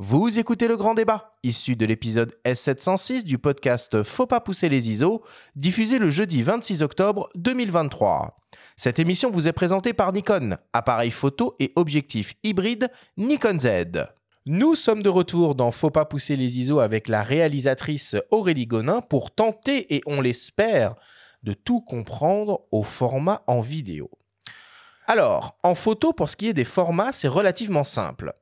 Vous écoutez le grand débat, issu de l'épisode S706 du podcast Faut pas pousser les ISO, diffusé le jeudi 26 octobre 2023. Cette émission vous est présentée par Nikon, appareil photo et objectif hybride Nikon Z. Nous sommes de retour dans Faut pas pousser les ISO avec la réalisatrice Aurélie Gonin pour tenter, et on l'espère, de tout comprendre au format en vidéo. Alors, en photo, pour ce qui est des formats, c'est relativement simple.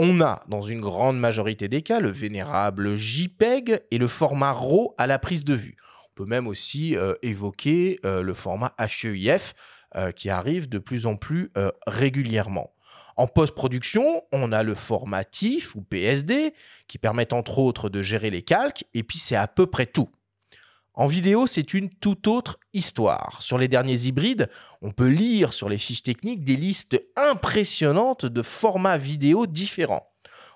On a, dans une grande majorité des cas, le vénérable JPEG et le format RAW à la prise de vue. On peut même aussi euh, évoquer euh, le format HEIF euh, qui arrive de plus en plus régulièrement. En post-production, on a le format TIFF ou PSD qui permettent entre autres de gérer les calques et puis c'est à peu près tout. En vidéo, c'est une toute autre histoire. Sur les derniers hybrides, on peut lire sur les fiches techniques des listes impressionnantes de formats vidéo différents.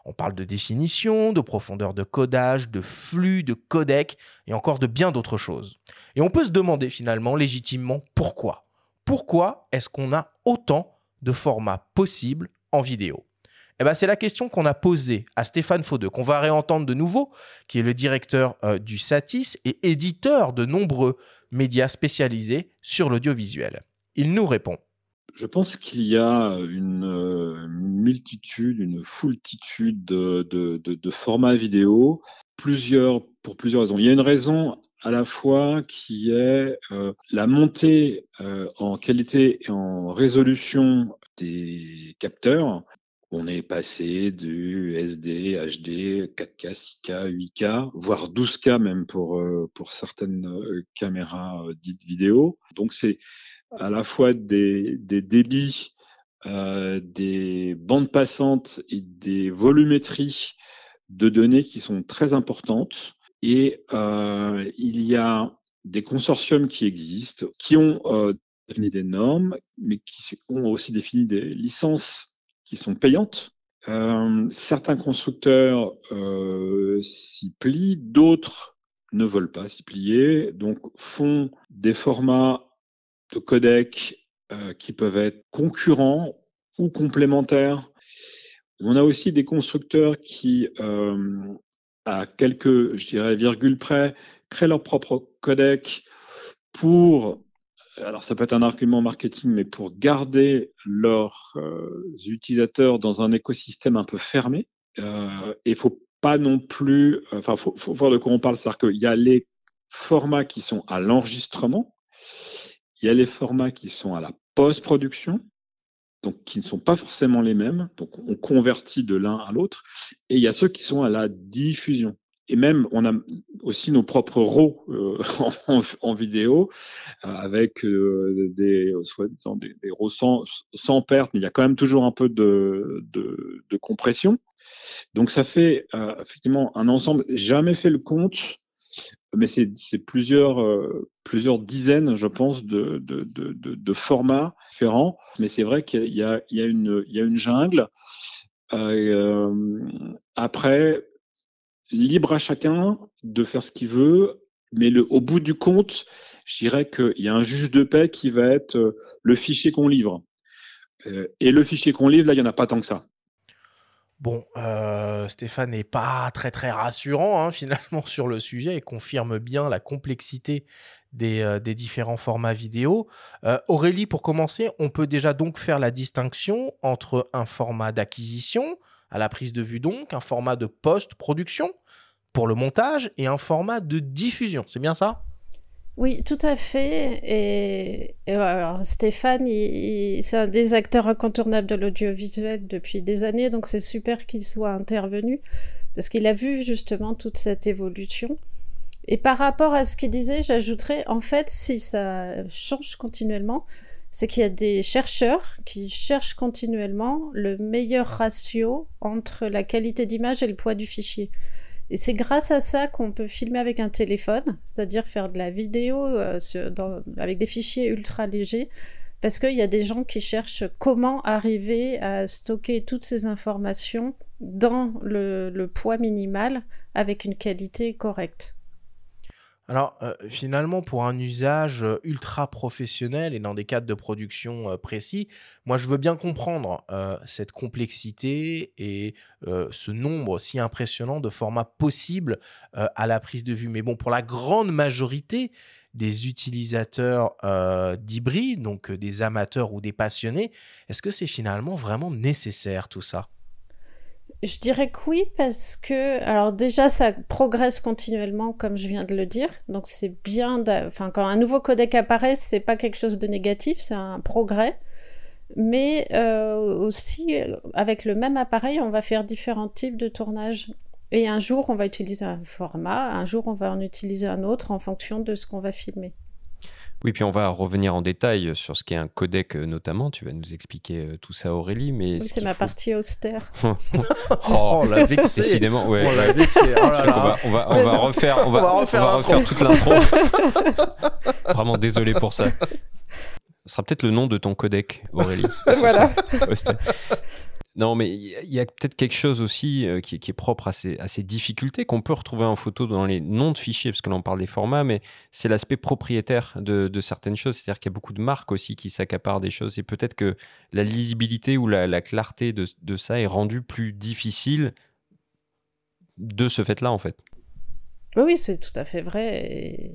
On parle de définition, de profondeur de codage, de flux, de codec et encore de bien d'autres choses. Et on peut se demander finalement légitimement pourquoi? Pourquoi est-ce qu'on a autant de formats possibles en vidéo? Eh ben, c'est la question qu'on a posée à Stéphane Faudeux, qu'on va réentendre de nouveau, qui est le directeur euh, du Satis et éditeur de nombreux médias spécialisés sur l'audiovisuel. Il nous répond. Je pense qu'il y a une, euh, multitude, une foultitude de, formats vidéo, plusieurs, pour plusieurs raisons. Il y a une raison à la fois qui est euh, la montée en qualité et en résolution des capteurs on est passé du SD, HD, 4K, 6K, 8K, voire 12K même pour, euh, pour certaines euh, caméras euh, dites vidéo. Donc c'est à la fois des, des débits, des bandes passantes et des volumétries de données qui sont très importantes. Et il y a des consortiums qui existent, qui ont défini des normes, mais qui ont aussi défini des licences qui sont payantes. Euh, certains constructeurs euh, s'y plient, d'autres ne veulent pas s'y plier, donc font des formats de codec euh, qui peuvent être concurrents ou complémentaires. On a aussi des constructeurs qui, à quelques, je dirais, virgules près, créent leur propre codec pour alors ça peut être un argument marketing, mais pour garder leurs euh, utilisateurs dans un écosystème un peu fermé, euh, il faut pas non plus, enfin, faut, faut voir de quoi on parle, c'est-à-dire qu'il y a les formats qui sont à l'enregistrement, il y a les formats qui sont à la post-production, donc qui ne sont pas forcément les mêmes, donc on convertit de l'un à l'autre, et il y a ceux qui sont à la diffusion et même on a aussi nos propres RAW euh, en, vidéo euh, avec euh, des soi-disant des, des RAW sans, sans, perte, mais il y a quand même toujours un peu de, de, de compression. Donc ça fait effectivement un ensemble. Jamais fait le compte, mais c'est plusieurs plusieurs dizaines, je pense, de, de, de, formats différents. Mais c'est vrai qu'il y, y, y, a une il y a une jungle. après, libre à chacun de faire ce qu'il veut, mais le, au bout du compte, je dirais qu'il y a un juge de paix qui va être euh, le fichier qu'on livre. Euh, et le fichier qu'on livre, là, il n'y en a pas tant que ça. Bon, euh, Stéphane n'est pas très très rassurant hein, finalement sur le sujet et confirme bien la complexité des, des différents formats vidéo. Aurélie, pour commencer, on peut déjà donc faire la distinction entre un format d'acquisition, à la prise de vue donc, un format de post-production, pour le montage et un format de diffusion. C'est bien ça? Oui, tout à fait. Et, alors, Stéphane, c'est un des acteurs incontournables de l'audiovisuel depuis des années, donc c'est super qu'il soit intervenu, parce qu'il a vu justement toute cette évolution. Et par rapport à ce qu'il disait, j'ajouterais, en fait, si ça change continuellement, c'est qu'il y a des chercheurs qui cherchent continuellement le meilleur ratio entre la qualité d'image et le poids du fichier. Et c'est grâce à ça qu'on peut filmer avec un téléphone, c'est-à-dire faire de la vidéo euh, avec des fichiers ultra légers, parce qu'il y a des gens qui cherchent comment arriver à stocker toutes ces informations dans le, poids minimal avec une qualité correcte. Alors euh, finalement, pour un usage euh, ultra professionnel et dans des cadres de production euh, précis, moi je veux bien comprendre cette complexité et ce nombre si impressionnant de formats possibles à la prise de vue. Mais bon, pour la grande majorité des utilisateurs d'hybrides, donc des amateurs ou des passionnés, est-ce que c'est finalement vraiment nécessaire tout ça? Je dirais que oui, parce que, alors déjà, ça progresse continuellement, comme je viens de le dire. Donc, c'est bien, enfin, quand un nouveau codec apparaît, c'est pas quelque chose de négatif, c'est un progrès. Mais euh, aussi, avec le même appareil, on va faire différents types de tournage. Et un jour, on va utiliser un format, un jour, on va en utiliser un autre en fonction de ce qu'on va filmer. Oui, puis on va revenir en détail sur ce qu'est un codec euh, notamment. Tu vas nous expliquer euh, tout ça, Aurélie. Mais Oui, ce c'est ma faut- partie austère. Oh, on l'a vexé. décidément, ouais. On l'a vexé. Oh là On va, on va, on va refaire, on va, On va refaire on va l'intro. refaire toute l'intro. Vraiment désolé pour ça. Ce sera peut-être le nom de ton codec, Aurélie. Voilà. Non, mais il y a- peut-être quelque chose aussi euh, qui, est propre à ces, difficultés qu'on peut retrouver en photo dans les noms de fichiers, parce que là on parle des formats, mais c'est l'aspect propriétaire de, certaines choses. C'est-à-dire qu'il y a beaucoup de marques aussi qui s'accaparent des choses. Et peut-être que la lisibilité ou la, la clarté de, ça est rendue plus difficile de ce fait-là, en fait. Oui, c'est tout à fait vrai.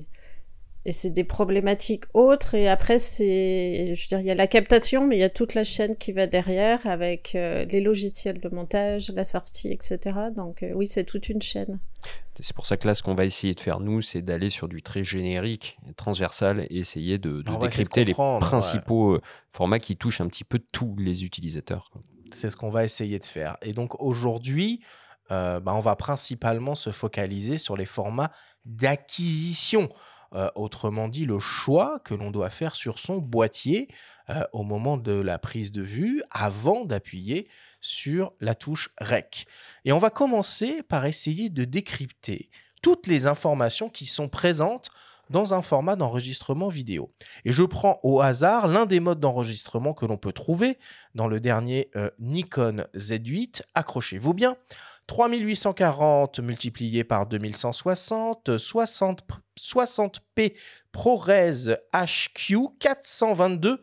Et c'est des problématiques autres. Et après, c'est, je veux dire, il y a la captation, mais il y a toute la chaîne qui va derrière avec euh, les logiciels de montage, la sortie, etc. Donc euh, oui, c'est toute une chaîne. C'est pour ça que là, ce qu'on va essayer de faire, nous, c'est d'aller sur du très générique, transversal, et essayer de, de décrypter les ouais. principaux euh, formats qui touchent un petit peu tous les utilisateurs. C'est ce qu'on va essayer de faire. Et donc aujourd'hui, euh, bah, on va principalement se focaliser sur les formats d'acquisition. Euh, autrement dit, le choix que l'on doit faire sur son boîtier euh, au moment de la prise de vue avant d'appuyer sur la touche REC. Et on va commencer par essayer de décrypter toutes les informations qui sont présentes dans un format d'enregistrement vidéo. Et je prends au hasard l'un des modes d'enregistrement que l'on peut trouver dans le dernier euh, Nikon Z8. Accrochez-vous bien. 3840 multiplié par 2160, 60, 60p ProRes HQ 422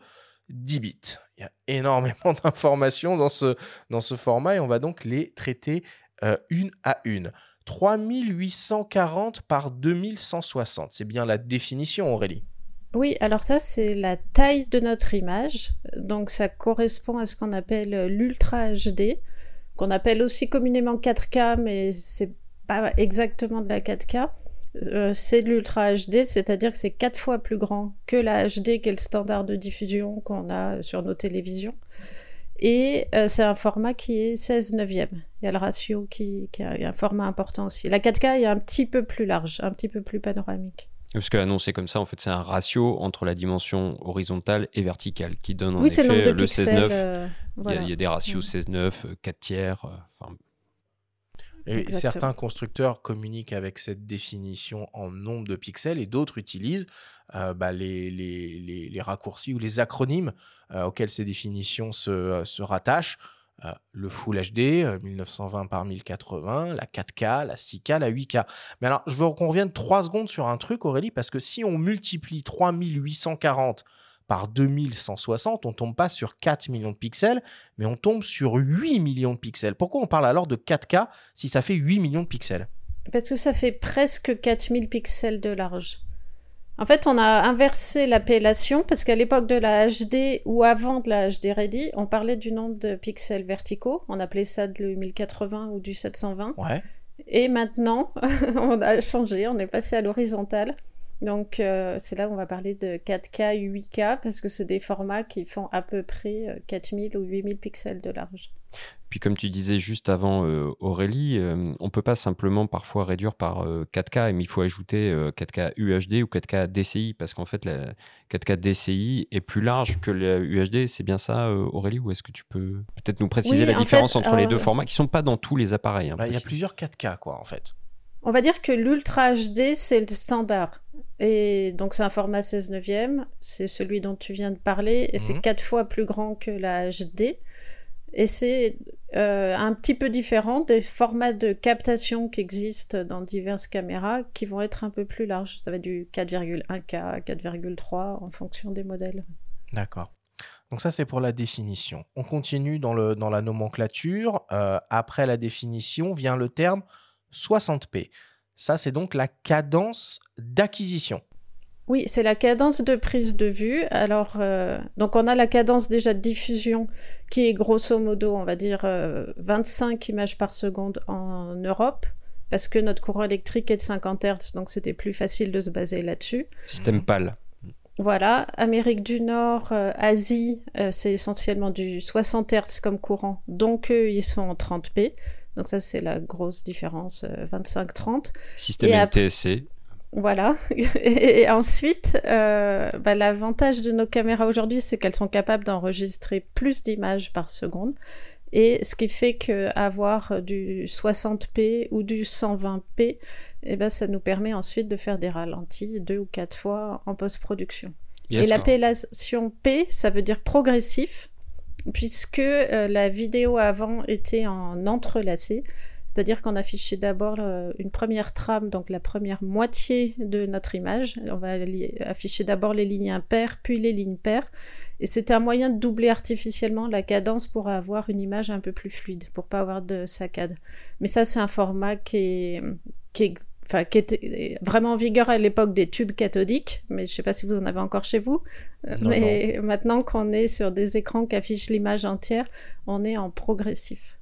10 bits. Il y a énormément d'informations dans ce, dans ce format et on va donc les traiter euh, une à une. 3840 par 2160, c'est bien la définition Aurélie? Oui, alors ça, c'est la taille de notre image. Donc ça correspond à ce qu'on appelle l'Ultra HD, qu'on appelle aussi communément 4K, mais c'est pas exactement de la 4K. Euh, c'est de l'Ultra HD, c'est-à-dire que c'est quatre fois plus grand que la HD, qui est le standard de diffusion qu'on a sur nos télévisions. Et euh, c'est un format qui est 16 neuvième. Il y a le ratio qui, a un format important aussi. La 4K est un petit peu plus large, un petit peu plus panoramique. Parce que annoncé comme ça, en fait, c'est un ratio entre la dimension horizontale et verticale qui donne en oui, effet le de le pixels. 16-9. euh, Il y a- voilà. il y, a des ratios Ouais. 16-9, 4 tiers. euh, Et Exactement. certains constructeurs communiquent avec cette définition en nombre de pixels et d'autres utilisent euh, bah, les, les, les- les raccourcis ou les acronymes euh, auxquels ces définitions se, euh, se rattachent. Euh, le Full HD, euh, 1920 par 1080, la 4K, la 6K, la 8K. Mais alors, je veux qu'on revienne trois secondes sur un truc, Aurélie, parce que si on multiplie 3840 par 2160, on tombe pas sur 4 millions de pixels, mais on tombe sur 8 millions de pixels. Pourquoi on parle alors de 4K si ça fait 8 millions de pixels? Parce que ça fait presque 4000 pixels de large. En fait, on a inversé l'appellation parce qu'à l'époque de la HD ou avant de la HD Ready, on parlait du nombre de pixels verticaux. On appelait ça du 1080 ou du 720. Ouais. Et maintenant, on a changé, on est passé à l'horizontale. Donc, euh, c'est là où on va parler de 4K, 8K, parce que c'est des formats qui font à peu près euh, 4000 ou 8000 pixels de large. Puis comme tu disais juste avant, euh, Aurélie, euh, on peut pas simplement parfois réduire par euh, 4K, mais il faut ajouter euh, 4K UHD ou 4K DCI, parce qu'en fait, la 4K DCI est plus large que la UHD. C'est bien ça, euh, Aurélie Ou est-ce que tu peux peut-être nous préciser Oui, la en différence fait, entre les euh, deux formats, qui sont pas dans tous les appareils hein, Bah, Il y a plusieurs 4K, quoi, en fait. On va dire que l'Ultra HD, c'est le standard. Et donc, c'est un format 16 neuvième. C'est celui dont tu viens de parler. Et c'est Mhm. quatre fois plus grand que la HD. Et c'est euh, un petit peu différent des formats de captation qui existent dans diverses caméras qui vont être un peu plus larges. Ça va du 4,1K, 4,3 en fonction des modèles. D'accord. Donc ça, c'est pour la définition. On continue dans, le, dans la nomenclature. Euh, après la définition vient le terme 60p. Ça, c'est donc la cadence d'acquisition. Oui, c'est la cadence de prise de vue. Alors, euh, donc on a la cadence déjà de diffusion qui est grosso modo, on va dire, 25 euh, images par seconde en Europe, parce que notre courant électrique est de 50 Hz, donc c'était plus facile de se baser là-dessus. Système PAL. Voilà, Amérique du Nord, euh, Asie, c'est essentiellement du 60 Hz comme courant, donc eux, ils sont en 30p. Donc ça, c'est la grosse différence, 25-30. Système NTSC. Voilà. Et ensuite, euh, bah, l'avantage de nos caméras aujourd'hui, c'est qu'elles sont capables d'enregistrer plus d'images par seconde. Et ce qui fait qu'avoir du 60p ou du 120p, eh ben, ça nous permet ensuite de faire des ralentis deux ou quatre fois en post-production. Et l'appellation P, ça veut dire progressif, puisque euh, la vidéo avant était en entrelacé. C'est-à-dire qu'on affichait d'abord euh, une première trame, donc la première moitié de notre image. On va afficher d'abord les lignes impaires, puis les lignes paires. Et c'était un moyen de doubler artificiellement la cadence pour avoir une image un peu plus fluide, pour pas avoir de saccade. Mais ça, c'est un format qui est, qui enfin, qui était vraiment en vigueur à l'époque des tubes cathodiques, mais je ne sais pas si vous en avez encore chez vous. mais maintenant qu'on est sur des écrans qui affichent l'image entière, on est en progressif.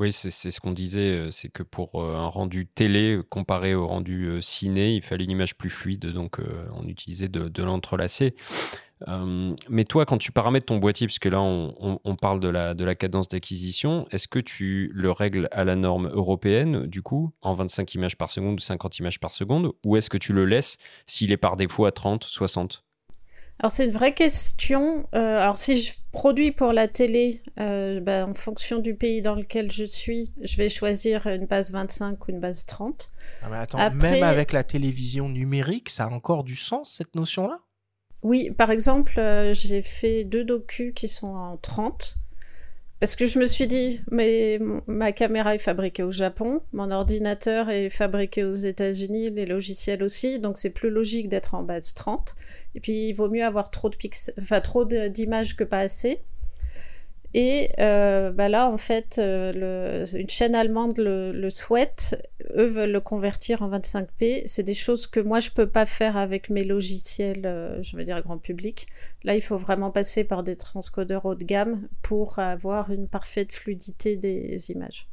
Oui, c'est ce qu'on disait, euh, c'est que pour euh, un rendu télé euh, comparé au rendu ciné, il fallait une image plus fluide, donc on utilisait de, l'entrelacé. mais toi, quand tu paramètres ton boîtier, puisque là on, parle de la, de la cadence d'acquisition, est-ce que tu le règles à la norme européenne, du coup, en 25 images par seconde ou 50 images par seconde, ou est-ce que tu le laisses s'il est par défaut à 30, 60 alors c'est une vraie question. Euh, alors si je produis pour la télé, euh, ben, en fonction du pays dans lequel je suis, je vais choisir une base 25 ou une base 30. Ah mais attends, même avec la télévision numérique, ça a encore du sens cette notion-là? Oui, par exemple, euh, j'ai fait deux docus qui sont en 30. Parce que je me suis dit, mais ma caméra est fabriquée au Japon, mon ordinateur est fabriqué aux États-Unis, les logiciels aussi, donc c'est plus logique d'être en base 30. Et puis il vaut mieux avoir trop enfin trop d'images que pas assez. Et euh, bah là, en fait, euh, une chaîne allemande le, souhaite. Eux veulent le convertir en 25p. C'est des choses que moi, je peux pas faire avec mes logiciels, euh, je veux dire, grand public. Là, il faut vraiment passer par des transcodeurs haut de gamme pour avoir une parfaite fluidité des images.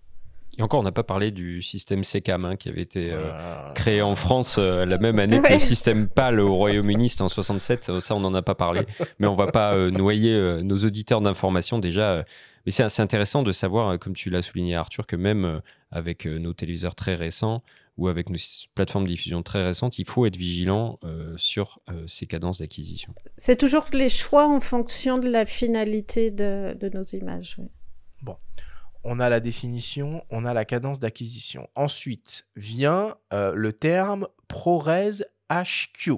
Et encore, on n'a pas parlé du système SECAM hein, qui avait été euh, créé en France euh, la même année que le système PAL au Royaume-Uni, c'était en 67. Ça, on n'en a pas parlé. Mais on va pas euh, noyer nos auditeurs d'informations déjà. mais c'est intéressant de savoir, comme tu l'as souligné Arthur, que même avec nos téléviseurs très récents ou avec nos plateformes de diffusion très récentes, il faut être vigilant sur ces cadences d'acquisition. C'est toujours les choix en fonction de la finalité de, de nos images. Oui. Bon on a la définition, on a la cadence d'acquisition. Ensuite vient euh, le terme ProRes HQ.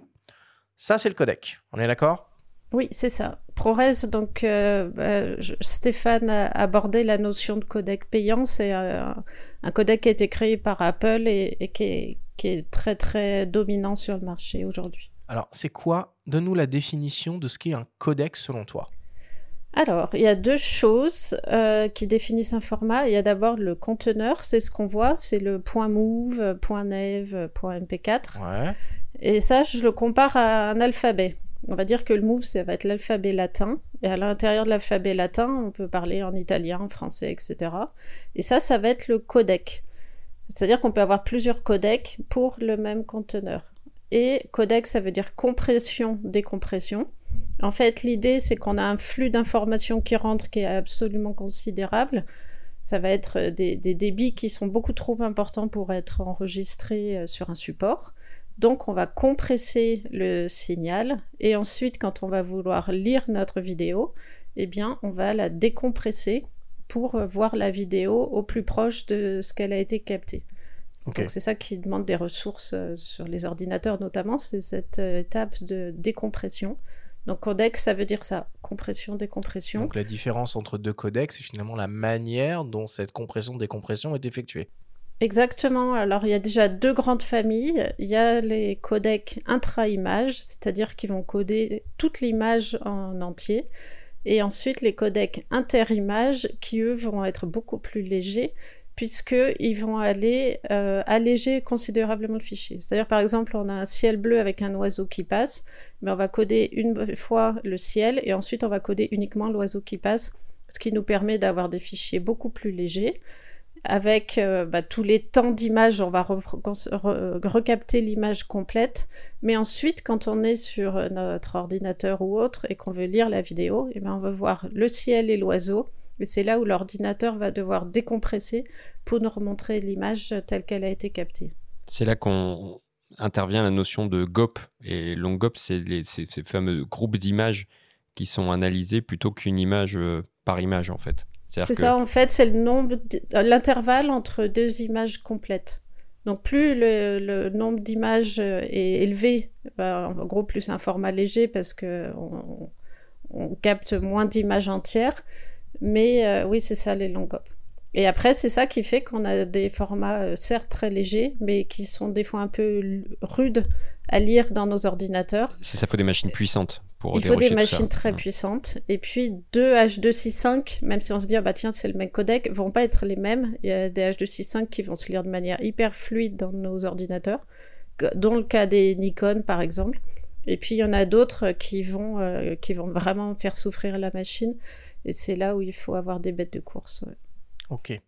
Ça, c'est le codec. On est d'accord? Oui, c'est ça. ProRes, donc euh, bah, Stéphane a abordé la notion de codec payant. C'est euh, un codec qui a été créé par Apple et, qui, est, qui, est, très très dominant sur le marché aujourd'hui. Alors, c'est quoi Donne-nous la définition de ce qu'est un codec selon toi? Alors, il y a deux choses euh, qui définissent un format. Il y a d'abord le conteneur, c'est ce qu'on voit, c'est le point .move, point point .mp4. Ouais. Et ça, je le compare à un alphabet. On va dire que le move, ça va être l'alphabet latin. Et à l'intérieur de l'alphabet latin, on peut parler en italien, en français, etc. Et ça, ça va être le codec. C'est-à-dire qu'on peut avoir plusieurs codecs pour le même conteneur. Et codec, ça veut dire compression, décompression. En fait, l'idée, c'est qu'on a un flux d'informations qui rentre qui est absolument considérable. Ça va être des, débits qui sont beaucoup trop importants pour être enregistrés euh, sur un support. Donc, on va compresser le signal et ensuite, quand on va vouloir lire notre vidéo, eh bien, on va la décompresser pour euh, voir la vidéo au plus proche de ce qu'elle a été captée. Donc c'est ça qui demande des ressources euh, sur les ordinateurs notamment, c'est cette étape de décompression Donc codec, ça veut dire ça, compression, décompression. Donc la différence entre deux codecs, c'est finalement la manière dont cette compression-décompression est effectuée. Exactement. Alors il y a déjà deux grandes familles. Il y a les codecs intra-image, c'est-à-dire qui vont coder toute l'image en entier. Et ensuite les codecs inter-image qui eux vont être beaucoup plus légers puisqu'ils vont aller euh, alléger considérablement le fichier. C'est-à-dire, par exemple, on a un ciel bleu avec un oiseau qui passe, mais on va coder une fois le ciel et ensuite on va coder uniquement l'oiseau qui passe, ce qui nous permet d'avoir des fichiers beaucoup plus légers. Avec euh, bah, tous les temps d'image, on va recapter l'image complète. Mais ensuite, quand on est sur notre ordinateur ou autre et qu'on veut lire la vidéo, eh ben, on va voir le ciel et l'oiseau et c'est là où l'ordinateur va devoir décompresser pour nous remontrer l'image telle qu'elle a été captée. C'est là qu'on intervient la notion de GOP. Et l'ONGOP, c'est ces fameux groupes d'images qui sont analysés plutôt qu'une image euh, par image, en fait. C'est ça, en fait, c'est le nombre, l'intervalle entre deux images complètes. Donc plus le, nombre d'images euh, est élevé, bah, en gros plus un format léger parce qu'on on capte moins d'images entières, mais euh, oui, c'est ça les longop. Et après, c'est ça qui fait qu'on a des formats euh, certes très légers, mais qui sont des fois un peu rudes à lire dans nos ordinateurs. C'est ça, il faut des machines puissantes pour Il faut des machines très puissantes. Et puis deux H265, même si on se dit, ah bah tiens, c'est le même codec, vont pas être les mêmes. Il y a des H265 qui vont se lire de manière hyper fluide dans nos ordinateurs, dont le cas des Nikon par exemple. Et puis il y en a d'autres qui vont, euh, qui vont vraiment faire souffrir la machine. Et c'est là où il faut avoir des bêtes de course. Ok.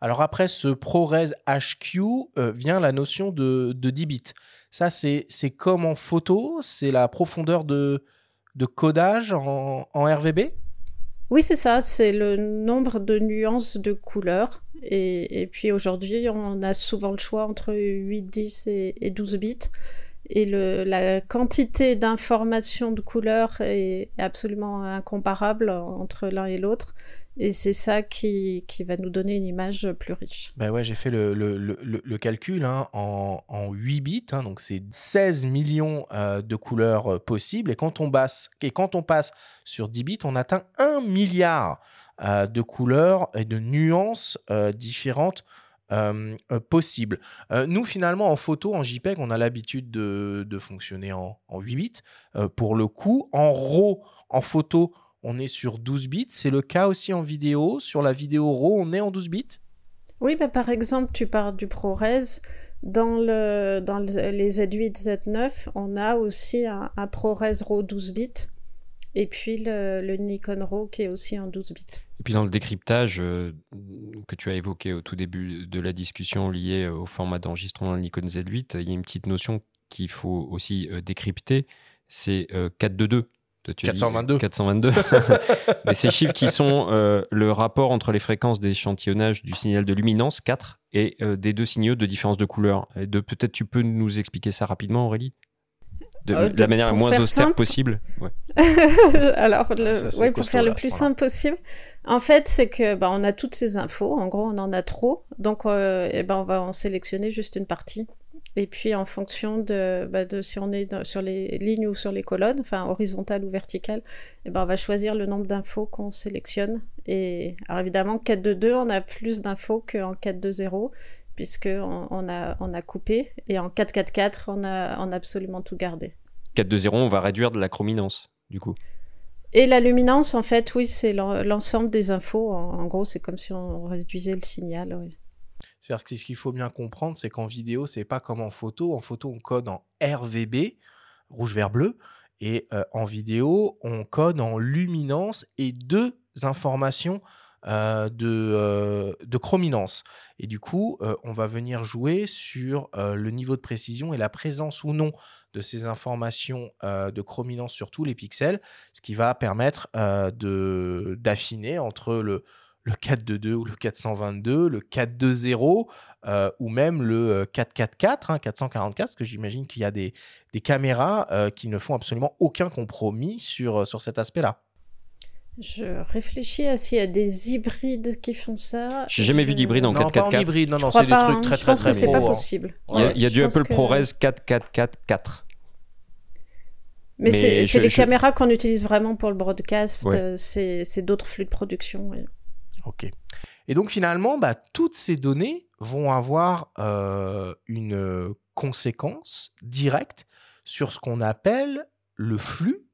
Alors après ce ProRes HQ euh, vient la notion de, de 10 bits. Ça, c'est comme en photo, c'est la profondeur de, de codage en, en RVB Oui, c'est ça, c'est le nombre de nuances de couleurs. Et, et puis aujourd'hui, on a souvent le choix entre 8, 10 et, et 12 bits et la quantité d'informations de couleurs est absolument incomparable entre l'un et l'autre. Et c'est ça qui, va nous donner une image plus riche. Ben ouais, j'ai fait le, calcul hein, en, en, 8 bits, hein, donc c'est 16 millions euh, de couleurs euh, possibles. Et quand, on basse, et quand on passe sur 10 bits, on atteint 1 milliard euh, de couleurs et de nuances différentes euh, euh, possible. Euh, nous, finalement, en photo, en JPEG, on a l'habitude de, fonctionner en, 8 bits. pour le coup, en RAW, en photo, on est sur 12 bits. C'est le cas aussi en vidéo. Sur la vidéo RAW, on est en 12 bits Oui, bah, par exemple, tu parles du ProRes. Dans, le, dans les Z8, Z9, on a aussi un, un ProRes RAW 12 bits. Et puis le, Nikon RAW qui est aussi en 12 bits. Et puis dans le décryptage euh, que tu as évoqué au tout début de la discussion liée au format d'enregistrement de Nikon Z8, il y a une petite notion qu'il faut aussi euh, décrypter, c'est 422. 422. 422. Mais ces chiffres qui sont euh, le rapport entre les fréquences d'échantillonnage du signal de luminance 4 et des deux signaux de différence de couleur. Et de peut-être tu peux nous expliquer ça rapidement Aurélie? Euh, de, la manière la moins austère possible. Alors, pour faire le plus simple possible. En fait, c'est que bah, on a toutes ces infos. En gros, on en a trop. Donc, euh, eh ben, on va en sélectionner juste une partie. Et puis, en fonction de, bah, de si on est sur les lignes ou sur les colonnes, enfin horizontale ou verticale, eh ben, on va choisir le nombre d'infos qu'on sélectionne. Et alors, évidemment, 4 de 2, on a plus d'infos qu'en 4 de 0 puisqu'on on a, on a coupé. Et en 4-4-4, on a, on a absolument tout gardé. 4-2-0, on va réduire de la chrominance, du coup. Et la luminance, en fait, oui, c'est l'ensemble des infos. En, gros, c'est comme si on réduisait le signal. Oui. C'est-à-dire que ce qu'il faut bien comprendre, c'est qu'en vidéo, c'est pas comme en photo. En photo, on code en RVB, rouge, vert, bleu. Et euh, en vidéo, on code en luminance et deux informations euh, de, euh, de, chrominance. Et du coup, euh, on va venir jouer sur le niveau de précision et la présence ou non de ces informations de chrominance sur tous les pixels, ce qui va permettre d'affiner entre le, le 422 ou le 422, le 420 euh, ou même le 444, hein, 444, parce que j'imagine qu'il y a des, des caméras qui ne font absolument aucun compromis sur, sur cet aspect-là. Je réfléchis à s'il y a des hybrides qui font ça. J'ai jamais vu d'hybride en 4 4 Non, pas en hybride, non, non, c'est des trucs hein. très, très, très, c'est pas possible. Il y a, du Apple ProRes 4444. Mais, c'est les caméras qu'on utilise vraiment pour le broadcast, c'est d'autres flux de production. Ok. Et donc finalement, bah, toutes ces données vont avoir une conséquence directe sur ce qu'on appelle le flux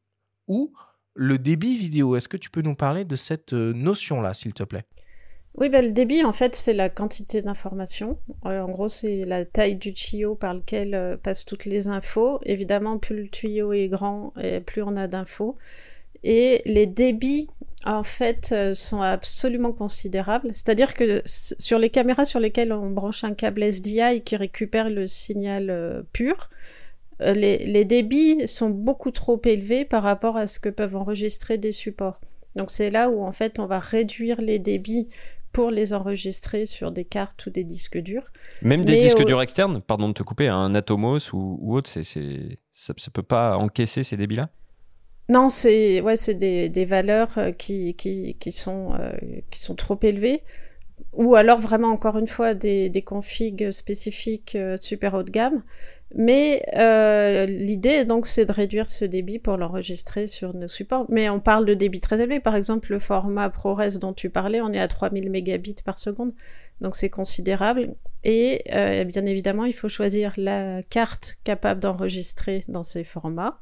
ou le débit vidéo. Est-ce que tu peux nous parler de cette notion-là, s'il te plaît? Oui, ben, le débit, en fait, c'est la quantité d'informations. Euh, en gros, c'est la taille du tuyau par lequel euh, passent toutes les infos. Évidemment, plus le tuyau est grand, plus on a d'infos. Et les débits, en fait, euh, sont absolument considérables. C'est-à-dire que sur les caméras sur lesquelles on branche un câble SDI qui récupère le signal pur, les, les débits sont beaucoup trop élevés par rapport à ce que peuvent enregistrer des supports. Donc c'est là où en fait on va réduire les débits pour les enregistrer sur des cartes ou des disques durs. Même des disques durs externes, pardon de te couper, un Atomos ou, autre, c'est, ça ne peut pas encaisser ces débits-là? Non, c'est ouais, des, des, valeurs euh, qui, qui, qui, sont, euh, qui sont trop élevées. Ou alors vraiment, encore une fois, des, configs spécifiques euh, super haut de gamme. Mais euh, l'idée, donc, c'est de réduire ce débit pour l'enregistrer sur nos supports. Mais on parle de débit très élevé. Par exemple, le format ProRes dont tu parlais, on est à 3000 mégabits par seconde. Donc, c'est considérable. Et euh, bien évidemment, il faut choisir la carte capable d'enregistrer dans ces formats.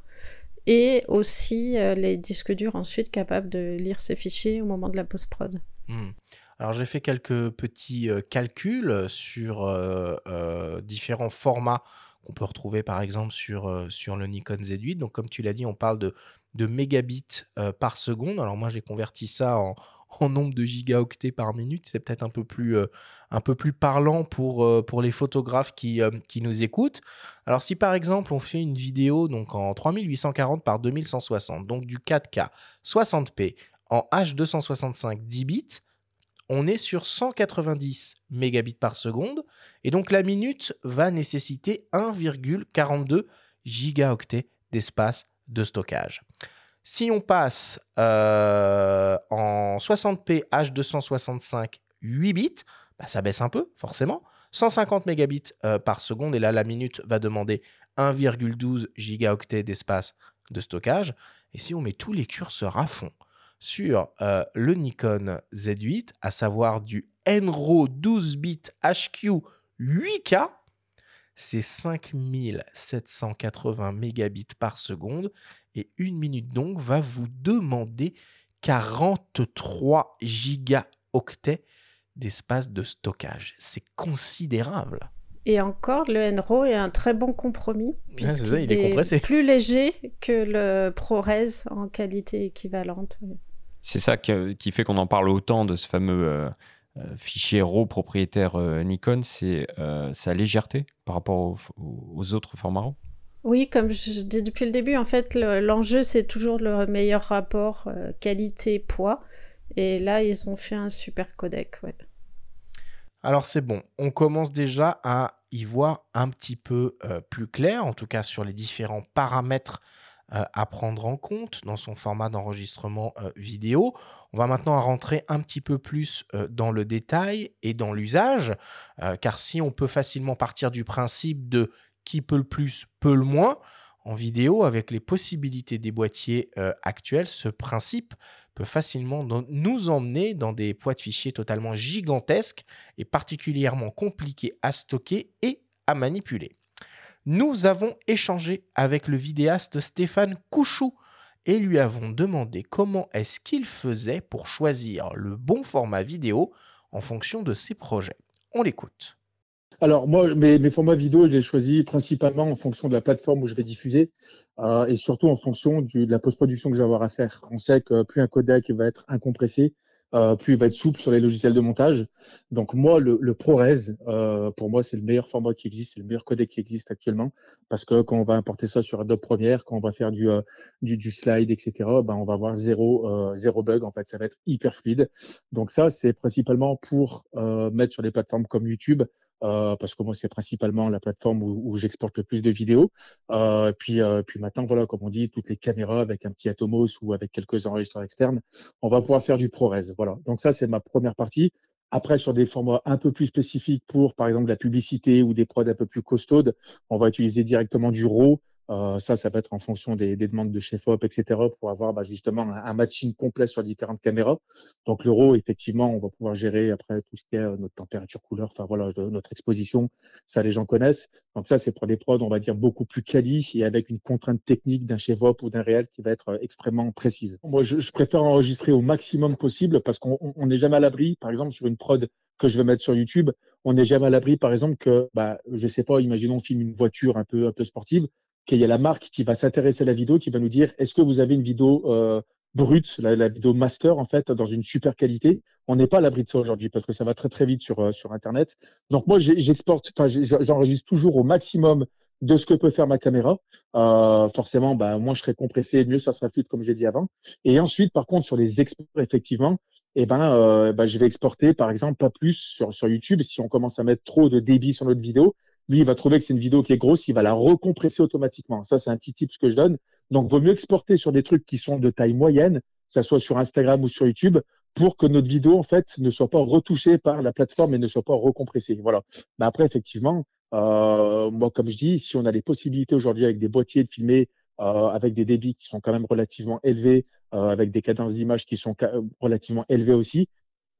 Et aussi euh, les disques durs ensuite capables de lire ces fichiers au moment de la post-prod. Hmm. Alors j'ai fait quelques petits calculs sur différents formats qu'on peut retrouver par exemple sur, euh, sur le Nikon Z8. Donc comme tu l'as dit, on parle de, de mégabits euh, par seconde. Alors moi j'ai converti ça en, en, nombre de gigaoctets par minute. C'est peut-être un, peu plus, euh, un peu plus parlant pour, pour les photographes qui, qui nous écoutent. Alors si par exemple on fait une vidéo donc en 3840 par 2160, donc du 4K 60p en H265 10 bits, on est sur 190 mégabits par seconde et donc la minute va nécessiter 1,42 gigaoctets d'espace de stockage. Si on passe euh, en 60p H265 8 bits, bah, ça baisse un peu forcément. 150 mégabits euh, par seconde et là la minute va demander 1,12 gigaoctets d'espace de stockage. Et si on met tous les curseurs à fond, sur euh, le Nikon Z8, à savoir du Enro 12 bits HQ 8K. C'est 5780 mégabits par seconde et une minute donc va vous demander 43 gigaoctets d'espace de stockage. C'est considérable. Et encore, le Enro est un très bon compromis, puisqu'il est, plus léger que le ProRes en qualité équivalente c'est ça qui, fait qu'on en parle autant de ce fameux euh, euh, fichier RAW propriétaire euh, Nikon, c'est sa légèreté par rapport aux, autres formats RAW? Oui, comme je dis depuis le début, en fait, l'enjeu, c'est toujours le meilleur rapport qualité-poids. Et là, ils ont fait un super codec. Ouais. Alors, c'est bon. On commence déjà à y voir un petit peu plus clair, en tout cas sur les différents paramètres euh, à prendre en compte dans son format d'enregistrement euh, vidéo. On va maintenant rentrer un petit peu plus euh, dans le détail et dans l'usage, car si on peut facilement partir du principe de qui peut le plus, peut le moins, en vidéo, avec les possibilités des boîtiers actuels, ce principe peut facilement nous emmener dans des poids de fichiers totalement gigantesques et particulièrement compliqués à stocker et à manipuler nous avons échangé avec le vidéaste Stéphane Couchou et lui avons demandé comment est-ce qu'il faisait pour choisir le bon format vidéo en fonction de ses projets. On l'écoute. Alors moi, mes, formats vidéo, je les choisis principalement en fonction de la plateforme où je vais diffuser euh, et surtout en fonction de la post-production que je vais avoir à faire. On sait que plus un codec va être incompressé, euh, plus il va être souple sur les logiciels de montage. Donc moi, le, ProRes, euh, pour moi, c'est le meilleur format qui existe, c'est le meilleur codec qui existe actuellement, parce que quand on va importer ça sur Adobe Premiere, quand on va faire du, euh, du, slide, etc., ben, on va avoir zéro, euh, zéro bug, en fait, ça va être hyper fluide. Donc ça, c'est principalement pour euh, mettre sur des plateformes comme YouTube, euh, parce que moi c'est principalement la plateforme où, j'exporte le plus de vidéos. Euh, puis, euh, puis maintenant, voilà, comme on dit, toutes les caméras avec un petit Atomos ou avec quelques enregistreurs externes, on va pouvoir faire du ProRes. Voilà. Donc ça, c'est ma première partie. Après, sur des formats un peu plus spécifiques pour, par exemple, la publicité ou des prods un peu plus costaudes, on va utiliser directement du RAW Euh, ça, ça peut être en fonction des, des demandes de chef op, etc., pour avoir bah, justement un, un, matching complet sur différentes caméras. Donc le RAW, effectivement, on va pouvoir gérer après tout ce qui est euh, notre température, couleur, enfin voilà, notre exposition. Ça, les gens connaissent. Donc ça, c'est pour des prods, on va dire beaucoup plus quali et avec une contrainte technique d'un chef op ou d'un réel qui va être euh, extrêmement précise. Moi, je, je préfère enregistrer au maximum possible parce qu'on n'est jamais à l'abri. Par exemple, sur une prod que je vais mettre sur YouTube, on n'est jamais à l'abri, par exemple, que, bah, je sais pas, imaginons on filme une voiture un peu, un peu sportive qu'il y a la marque qui va s'intéresser à la vidéo, qui va nous dire est-ce que vous avez une vidéo euh, brute, la, la, vidéo master en fait, dans une super qualité? On n'est pas à l'abri de ça aujourd'hui parce que ça va très très vite sur euh, sur Internet. Donc moi j'exporte, j'enregistre toujours au maximum de ce que peut faire ma caméra. Euh, forcément, bah, moins je serai compressé, mieux ça sera fluide, comme j'ai dit avant. Et ensuite, par contre, sur les exports, effectivement, eh ben, euh, bah, je vais exporter, par exemple, pas plus sur, sur YouTube. Si on commence à mettre trop de débit sur notre vidéo, lui, il va trouver que c'est une vidéo qui est grosse, il va la recompresser automatiquement. Ça, c'est un petit tip que je donne. Donc, vaut mieux exporter sur des trucs qui sont de taille moyenne, que ça soit sur Instagram ou sur YouTube, pour que notre vidéo, en fait, ne soit pas retouchée par la plateforme et ne soit pas recompressée. Voilà. Mais après, effectivement, euh, moi, comme je dis, si on a les possibilités aujourd'hui avec des boîtiers de filmer, euh, avec des débits qui sont quand même relativement élevés, euh, avec des cadences d'image qui sont relativement élevées aussi,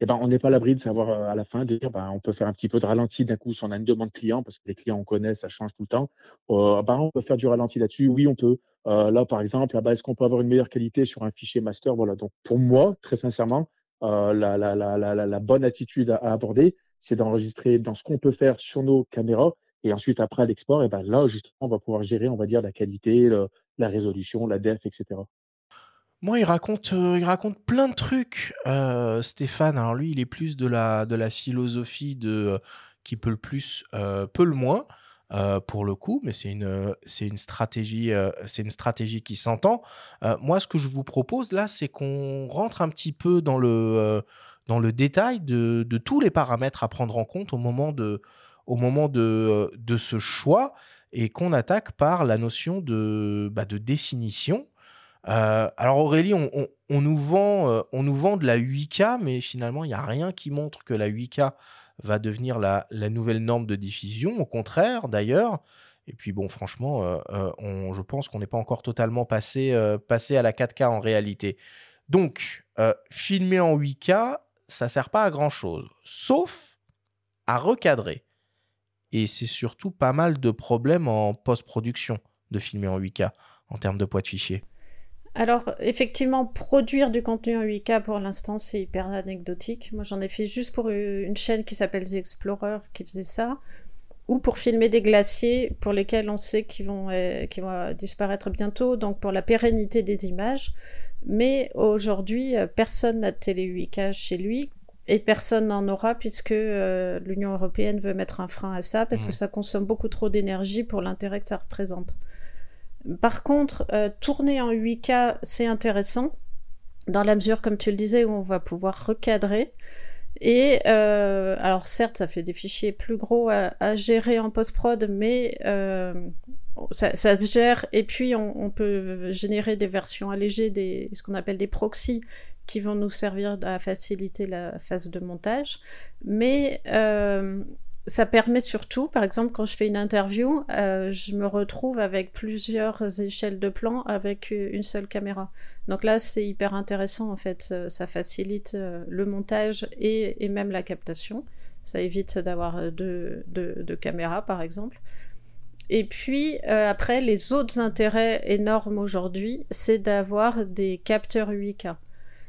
eh ben, on n'est pas l'abri de savoir euh, à la fin de dire ben, on peut faire un petit peu de ralenti d'un coup si on a une demande client, parce que les clients on connaît, ça change tout le temps. Euh, ben, on peut faire du ralenti là-dessus. Oui, on peut. Euh, là, par exemple, là est-ce qu'on peut avoir une meilleure qualité sur un fichier master? Voilà. Donc, pour moi, très sincèrement, euh, la, bonne attitude à, aborder, c'est d'enregistrer dans ce qu'on peut faire sur nos caméras. Et ensuite, après l'export, eh là, justement, on va pouvoir gérer, on va dire, la qualité, la résolution, la def, etc. Moi, il raconte, euh, il raconte plein de trucs, euh, Stéphane. Alors lui, il est plus de la, de la philosophie de euh, qui peut le plus, peut le moins, pour le coup. Mais c'est une, c'est une stratégie, c'est une stratégie qui s'entend. moi, ce que je vous propose là, c'est qu'on rentre un petit peu dans le, dans le détail de, de, tous les paramètres à prendre en compte au moment de, au moment de, de ce choix et qu'on attaque par la notion de, bah, de définition. Euh, alors Aurélie, on, nous vend, euh, on nous vend de la 8K, mais finalement, il n'y a rien qui montre que la 8K va devenir la, nouvelle norme de diffusion. Au contraire, d'ailleurs. Et puis bon, franchement, euh, je pense qu'on n'est pas encore totalement passé, passé à la 4K en réalité. Donc, filmer en 8K, ça sert pas à grand-chose, sauf à recadrer. Et c'est surtout pas mal de problèmes en post-production de filmer en 8K en termes de poids de fichier. Alors, effectivement, produire du contenu en 8K pour l'instant, c'est hyper anecdotique. Moi, j'en ai fait juste pour une chaîne qui s'appelle The Explorer qui faisait ça, ou pour filmer des glaciers pour lesquels on sait qu'ils vont, euh, qu vont disparaître bientôt, donc pour la pérennité des images. Mais aujourd'hui, euh, personne n'a de télé 8K chez lui. Et personne n'en aura puisque euh, l'Union européenne veut mettre un frein à ça parce mmh. que ça consomme beaucoup trop d'énergie pour l'intérêt que ça représente. Par contre, euh, tourner en 8K, c'est intéressant, dans la mesure, comme tu le disais, où on va pouvoir recadrer. Et euh, alors certes, ça fait des fichiers plus gros à, gérer en post-prod, mais euh, ça, se gère. Et puis on, peut générer des versions allégées, ce qu'on appelle des proxys, qui vont nous servir à faciliter la phase de montage. Mais ça permet surtout, par exemple, quand je fais une interview, euh, je me retrouve avec plusieurs échelles de plans avec une seule caméra. Donc là, c'est hyper intéressant en fait. Ça facilite euh, le montage et, même la captation. Ça évite d'avoir deux, caméras, par exemple. Et puis euh, après, les autres intérêts énormes aujourd'hui, c'est d'avoir des capteurs 8K.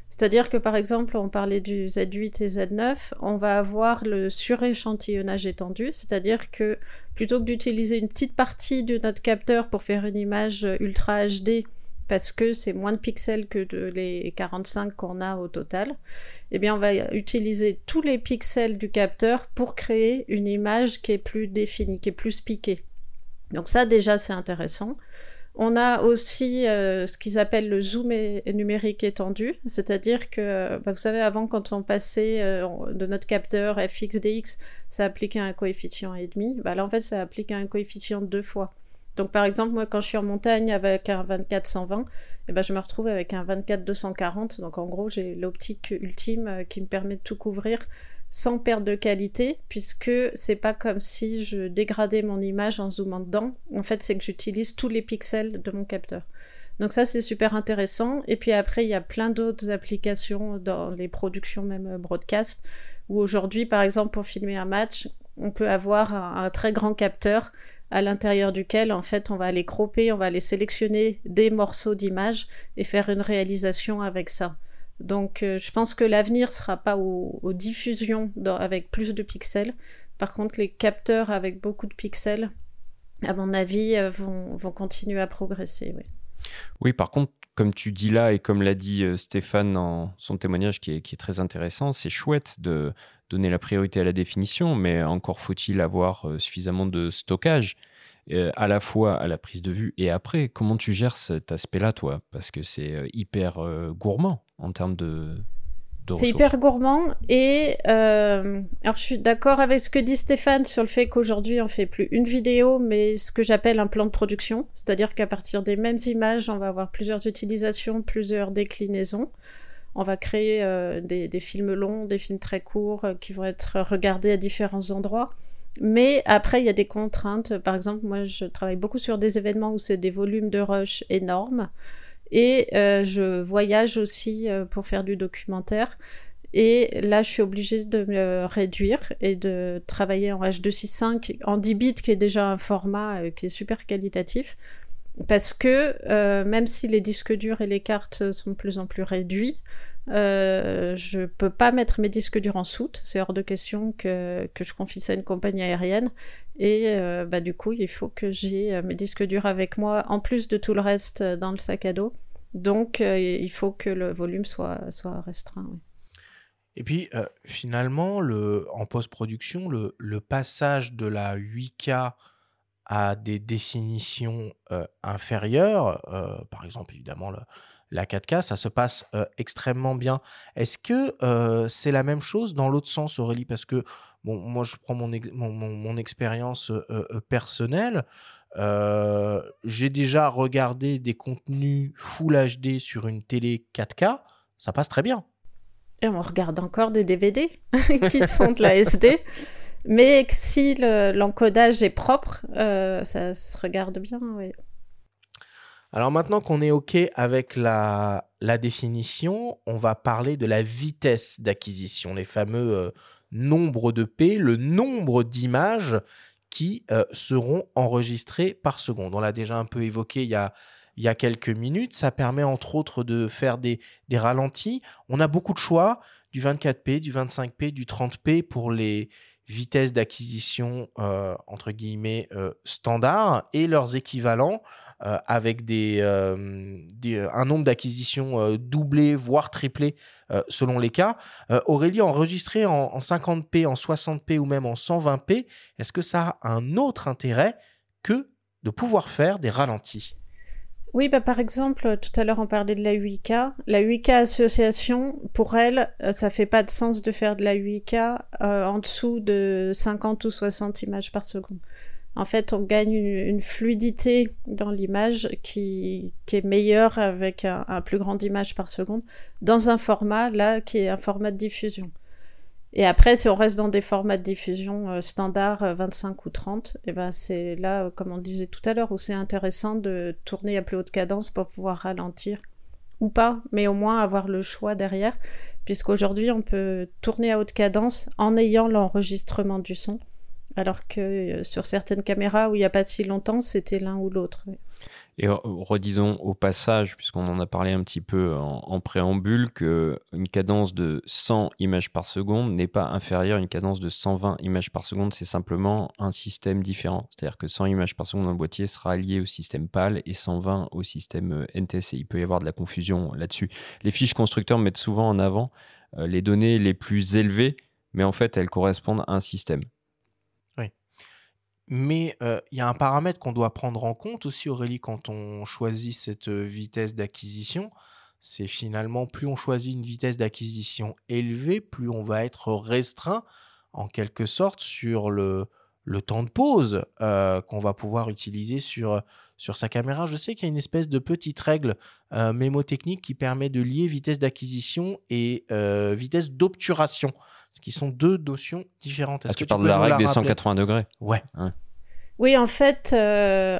C'est-à-dire que par exemple, on parlait du Z8 et Z9, on va avoir le suréchantillonnage étendu, c'est-à-dire que plutôt que d'utiliser une petite partie de notre capteur pour faire une image ultra HD, parce que c'est moins de pixels que les 45 qu'on a au total, eh bien on va utiliser tous les pixels du capteur pour créer une image qui est plus définie, qui est plus piquée. Donc ça déjà c'est intéressant. On a aussi euh, ce qu'ils appellent le zoom numérique étendu, c'est-à-dire que, bah, vous savez, avant, quand on passait euh, de notre capteur FXDX, ça appliquait un coefficient et demi. Bah, là, en fait, ça applique un coefficient deux fois. Donc, par exemple, moi, quand je suis en montagne avec un 24-120, eh ben, je me retrouve avec un 24-240. Donc, en gros, j'ai l'optique ultime euh, qui me permet de tout couvrir sans perte de qualité, puisque c'est pas comme si je dégradais mon image en zoomant dedans. En fait, c'est que j'utilise tous les pixels de mon capteur. Donc ça, c'est super intéressant. Et puis après, il y a plein d'autres applications dans les productions même broadcast, où aujourd'hui, par exemple, pour filmer un match, on peut avoir un, très grand capteur à l'intérieur duquel, en fait, on va aller cropper, on va aller sélectionner des morceaux d'images et faire une réalisation avec ça. Donc, euh, je pense que l'avenir sera pas aux, diffusions avec plus de pixels. Par contre, les capteurs avec beaucoup de pixels, à mon avis, euh, vont, continuer à progresser. Oui. par contre, comme tu dis là et comme l'a dit euh, Stéphane dans son témoignage qui est très intéressant, c'est chouette de donner la priorité à la définition, mais encore faut-il avoir suffisamment de stockage. à la fois à la prise de vue et après. Comment tu gères cet aspect-là, toi? Parce que c'est hyper gourmand en termes de, c'est hyper gourmand et euh, alors je suis d'accord avec ce que dit Stéphane sur le fait qu'aujourd'hui on fait plus une vidéo mais ce que j'appelle un plan de production, c'est-à-dire qu'à partir des mêmes images on va avoir plusieurs utilisations, plusieurs déclinaisons. On va créer euh, des, films longs, des films très courts euh, qui vont être regardés à différents endroits. Mais après, il y a des contraintes. Par exemple, moi, je travaille beaucoup sur des événements où c'est des volumes de rush énormes. Et euh, je voyage aussi euh, pour faire du documentaire. Et là, je suis obligée de me réduire et de travailler en H265 en 10 bits, qui est déjà un format euh, qui est super qualitatif. Parce que même si les disques durs et les cartes sont de plus en plus réduits, euh, je peux pas mettre mes disques durs en soute, c'est hors de question que, que, je confie ça à une compagnie aérienne. Et euh, bah, du coup, il faut que j'ai euh, mes disques durs avec moi, en plus de tout le reste dans le sac à dos. Donc, il faut que le volume soit, soit restreint. Et puis, finalement, le, en post-production, le, le, passage de la 8K à des définitions inférieures, par exemple, évidemment, le, la 4K, ça se passe euh, extrêmement bien. Est-ce que euh, c'est la même chose dans l'autre sens, Aurélie? Parce que, bon, moi, je prends mon, mon, expérience euh, personnelle. J'ai déjà regardé des contenus Full HD sur une télé 4K. Ça passe très bien. Et on regarde encore des DVD qui sont de la SD. Mais si l'encodage est propre, ça se regarde bien. Alors maintenant qu'on est OK avec la, définition, on va parler de la vitesse d'acquisition, les fameux euh, nombres de P, le nombre d'images qui euh, seront enregistrées par seconde. On l'a déjà un peu évoqué il y a, quelques minutes. Ça permet entre autres de faire des, ralentis. On a beaucoup de choix, du 24p, du 25p, du 30p pour les vitesses d'acquisition euh, entre guillemets standards et leurs équivalents. Euh, avec des, euh, euh, un nombre d'acquisitions doublé, voire triplé selon les cas. Aurélie, enregistré en, 50p, en 60p ou même en 120p, est-ce que ça a un autre intérêt que de pouvoir faire des ralentis? Oui, bah par exemple, tout à l'heure on parlait de la 8K. La 8K association, pour elle, ça fait pas de sens de faire de la 8K en dessous de 50 ou 60 images par seconde en fait, on gagne une, fluidité dans l'image qui, est meilleure avec un, plus grand image par seconde dans un format là qui est un format de diffusion. Et après, si on reste dans des formats de diffusion euh, standard 25 euh, ou 30, et eh ben c'est là, euh, comme on disait tout à l'heure, où c'est intéressant de tourner à plus haute cadence pour pouvoir ralentir ou pas, mais au moins avoir le choix derrière, puisqu'aujourd'hui on peut tourner à haute cadence en ayant l'enregistrement du son alors que euh, sur certaines caméras où il n'y a pas si longtemps, c'était l'un ou l'autre. Et redisons au passage, puisqu'on en a parlé un petit peu en, préambule, qu'une cadence de 100 images par seconde n'est pas inférieure à une cadence de 120 images par seconde, c'est simplement un système différent. C'est-à-dire que 100 images par seconde dans le boîtier sera lié au système PAL et 120 au système euh, NTSC. Il peut y avoir de la confusion là-dessus. Les fiches constructeurs mettent souvent en avant euh, les données les plus élevées, mais en fait elles correspondent à un système. Mais il y a un paramètre qu'on doit prendre en compte aussi, Aurélie, quand on choisit cette vitesse d'acquisition. C'est finalement, plus on choisit une vitesse d'acquisition élevée, plus on va être restreint, en quelque sorte, sur le, temps de pause qu'on va pouvoir utiliser sur sa caméra. Je sais qu'il y a une espèce de petite règle mémotechnique qui permet de lier vitesse d'acquisition et vitesse d'obturation. Ce qui sont deux notions différentes. Ah, Est-ce tu que parles de la règle des rappeler 180 degrés. Ouais. Oui, en fait, euh,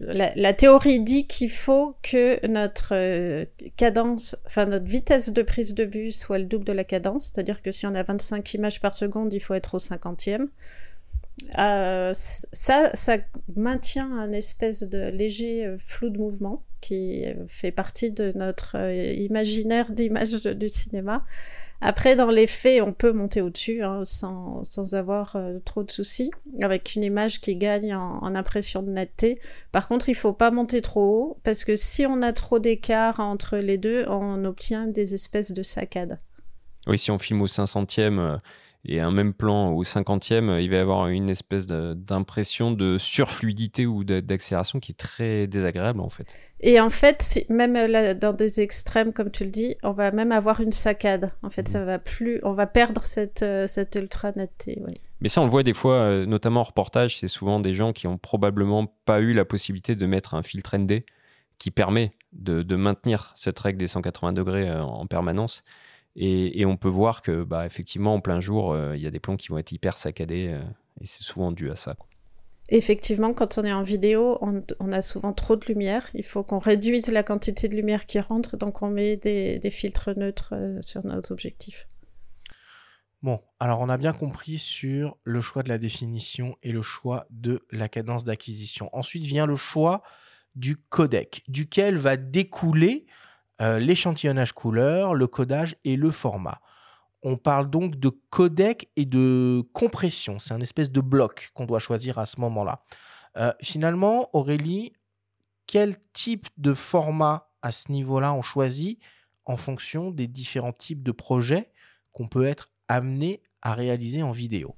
la, la théorie dit qu'il faut que notre euh, cadence, enfin notre vitesse de prise de vue soit le double de la cadence, c'est-à-dire que si on a 25 images par seconde, il faut être au 50e. Euh, ça, ça maintient un espèce de léger euh, flou de mouvement qui fait partie de notre euh, imaginaire d'image du cinéma. Après, dans les faits, on peut monter au-dessus hein, sans, avoir euh, trop de soucis, avec une image qui gagne en, impression de netteté. Par contre, il faut pas monter trop haut, parce que si on a trop d'écart entre les deux, on obtient des espèces de saccades. Oui, si on filme au 500e euh, et un même plan au 50e, euh, il va y avoir une espèce d'impression de surfluidité ou d'accélération qui est très désagréable en fait. Et en fait, si- même euh, là, dans des extrêmes, comme tu le dis, on va même avoir une saccade. En fait, ça va plus, on va perdre cette, euh, cette ultra netteté. oui. Mais ça, on le voit des fois, euh, notamment en reportage, c'est souvent des gens qui ont probablement pas eu la possibilité de mettre un filtre ND qui permet de, de maintenir cette règle des 180 degrés en permanence. Et, et on peut voir que, bah, effectivement, en plein jour, euh, il y a des plans qui vont être hyper saccadés euh, et c'est souvent dû à ça. quoi. Effectivement, quand on est en vidéo, on, on a souvent trop de lumière. Il faut qu'on réduise la quantité de lumière qui rentre, donc on met des, des filtres neutres euh, sur notre objectif. Bon, alors on a bien compris sur le choix de la définition et le choix de la cadence d'acquisition. Ensuite vient le choix du codec, duquel va découler euh, l'échantillonnage couleur, le codage et le format. On parle donc de codec et de compression. C'est un espèce de bloc qu'on doit choisir à ce moment-là. Euh, finalement, Aurélie, quel type de format à ce niveau-là on choisit en fonction des différents types de projets qu'on peut être amené à réaliser en vidéo?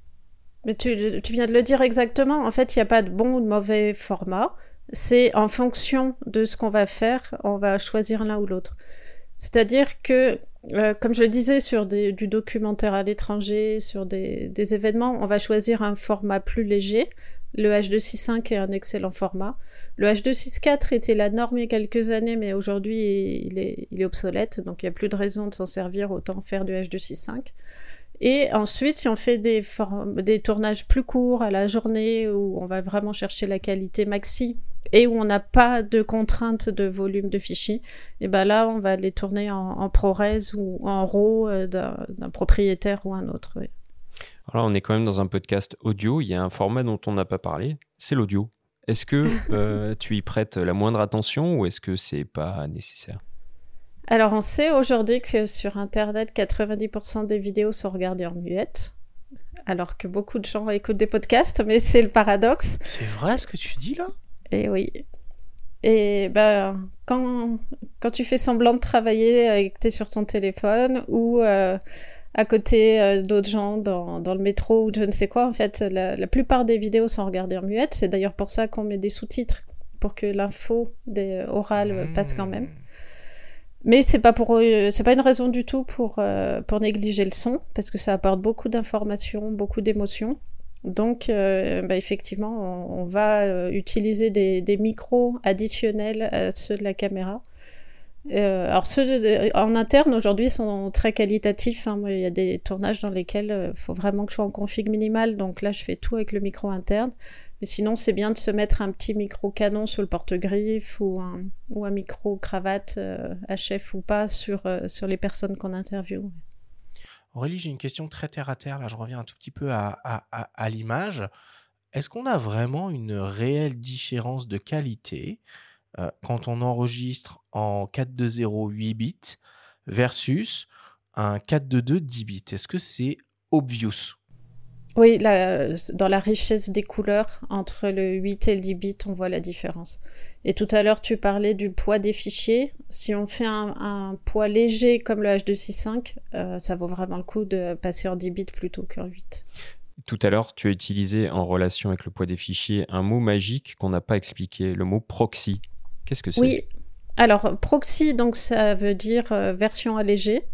Mais tu, tu viens de le dire exactement. En fait, il n'y a pas de bon ou de mauvais format. C'est en fonction de ce qu'on va faire, on va choisir l'un ou l'autre. C'est-à-dire que, euh, comme je le disais, sur du documentaire à l'étranger, sur des, événements, on va choisir un format plus léger. Le H265 est un excellent format. Le H264 était la norme il y a quelques années, mais aujourd'hui il est, obsolète, donc il n'y a plus de raison de s'en servir, autant faire du H265. Et ensuite, si on fait des tournages plus courts à la journée, où on va vraiment chercher la qualité maxi, et où on n'a pas de contrainte de volume de fichiers, et ben là, on va les tourner en, en ProRes ou en RAW euh, d'un propriétaire ou un autre. oui. Alors là, on est quand même dans un podcast audio. Il y a un format dont on n'a pas parlé, c'est l'audio. Est-ce que euh, tu y prêtes la moindre attention ou est-ce que c'est pas nécessaire? Alors, on sait aujourd'hui que sur Internet, 90% des vidéos sont regardées en muette, alors que beaucoup de gens écoutent des podcasts, mais c'est le paradoxe. C'est vrai ce que tu dis là? Et oui. Et ben, quand, quand tu fais semblant de travailler et que tu es sur ton téléphone ou euh, à côté euh, d'autres gens dans, dans le métro ou je ne sais quoi, en fait, la, la plupart des vidéos sont regardées en muette. C'est d'ailleurs pour ça qu'on met des sous-titres, pour que l'info des orales euh, passe quand même. Mais c'est pas pour euh, c'est pas une raison du tout pour euh, pour négliger le son parce que ça apporte beaucoup d'informations, beaucoup d'émotions. Donc euh, bah, effectivement, on, va euh, utiliser des, micros additionnels à ceux de la caméra. Euh, alors ceux en interne aujourd'hui sont très qualitatifs. hein. Il y a des tournages dans lesquels il faut vraiment que je sois en config minimale. Donc là, je fais tout avec le micro interne. Mais sinon, c'est bien de se mettre un petit micro canon sur le porte-griffe ou un, ou un micro cravate HF ou pas sur, sur les personnes qu'on interviewe. Aurélie, j'ai une question très terre à terre. Là, je reviens un tout petit peu à, à- à- l'image. Est-ce qu'on a vraiment une réelle différence de qualité euh, quand on enregistre en 4.2.0 8 bits versus un 4.2.2 10 bits? Est-ce que c'est obvious? Oui, dans la richesse des couleurs, entre le 8 et le 10 bits, on voit la différence. Et tout à l'heure, tu parlais du poids des fichiers. Si on fait un, un poids léger comme le H265, euh, ça vaut vraiment le coup de passer en 10 bits plutôt qu'en 8. Tout à l'heure, tu as utilisé en relation avec le poids des fichiers un mot magique qu'on n'a pas expliqué, le mot proxy. Qu'est-ce que c'est? Oui. Alors, proxy, donc ça veut dire euh, version allégée.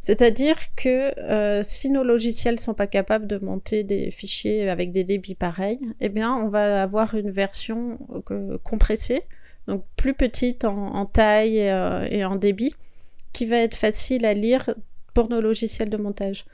C'est-à-dire que euh, si nos logiciels sont pas capables de monter des fichiers avec des débits pareils, eh bien, on va avoir une version euh, compressée, donc plus petite en, taille et, euh, et en débit, qui va être facile à lire pour nos logiciels de montage.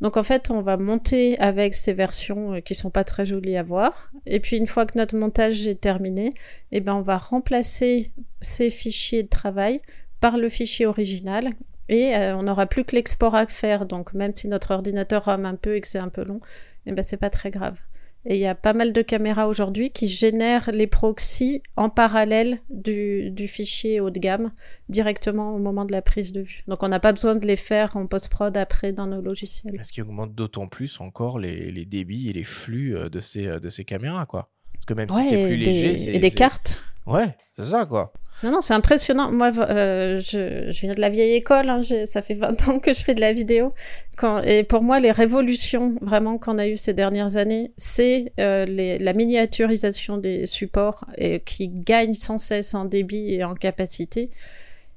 Donc en fait, on va monter avec ces versions qui sont pas très jolies à voir. Et puis une fois que notre montage est terminé, eh on va remplacer ces fichiers de travail par le fichier original et euh, on n'aura plus que l'export à faire. Donc même si notre ordinateur rame un peu et que c'est un peu long, eh ben c'est pas très grave. Et il y a pas mal de caméras aujourd'hui qui génèrent les proxys en parallèle du, du, fichier haut de gamme directement au moment de la prise de vue. Donc on n'a pas besoin de les faire en post-prod après dans nos logiciels. Ce qui augmente d'autant plus encore les, les, débits et les flux euh, de ces, euh, de ces caméras, quoi? Parce que même ouais, si c'est plus léger, c'est... Et des cartes. Ouais, c'est ça, quoi. Non, non, c'est impressionnant. Moi, euh, je, viens de la vieille école. Hein, ça fait 20 ans que je fais de la vidéo. Et pour moi, les révolutions vraiment qu'on a eues ces dernières années, c'est euh, la miniaturisation des supports qui gagne sans cesse en débit et en capacité.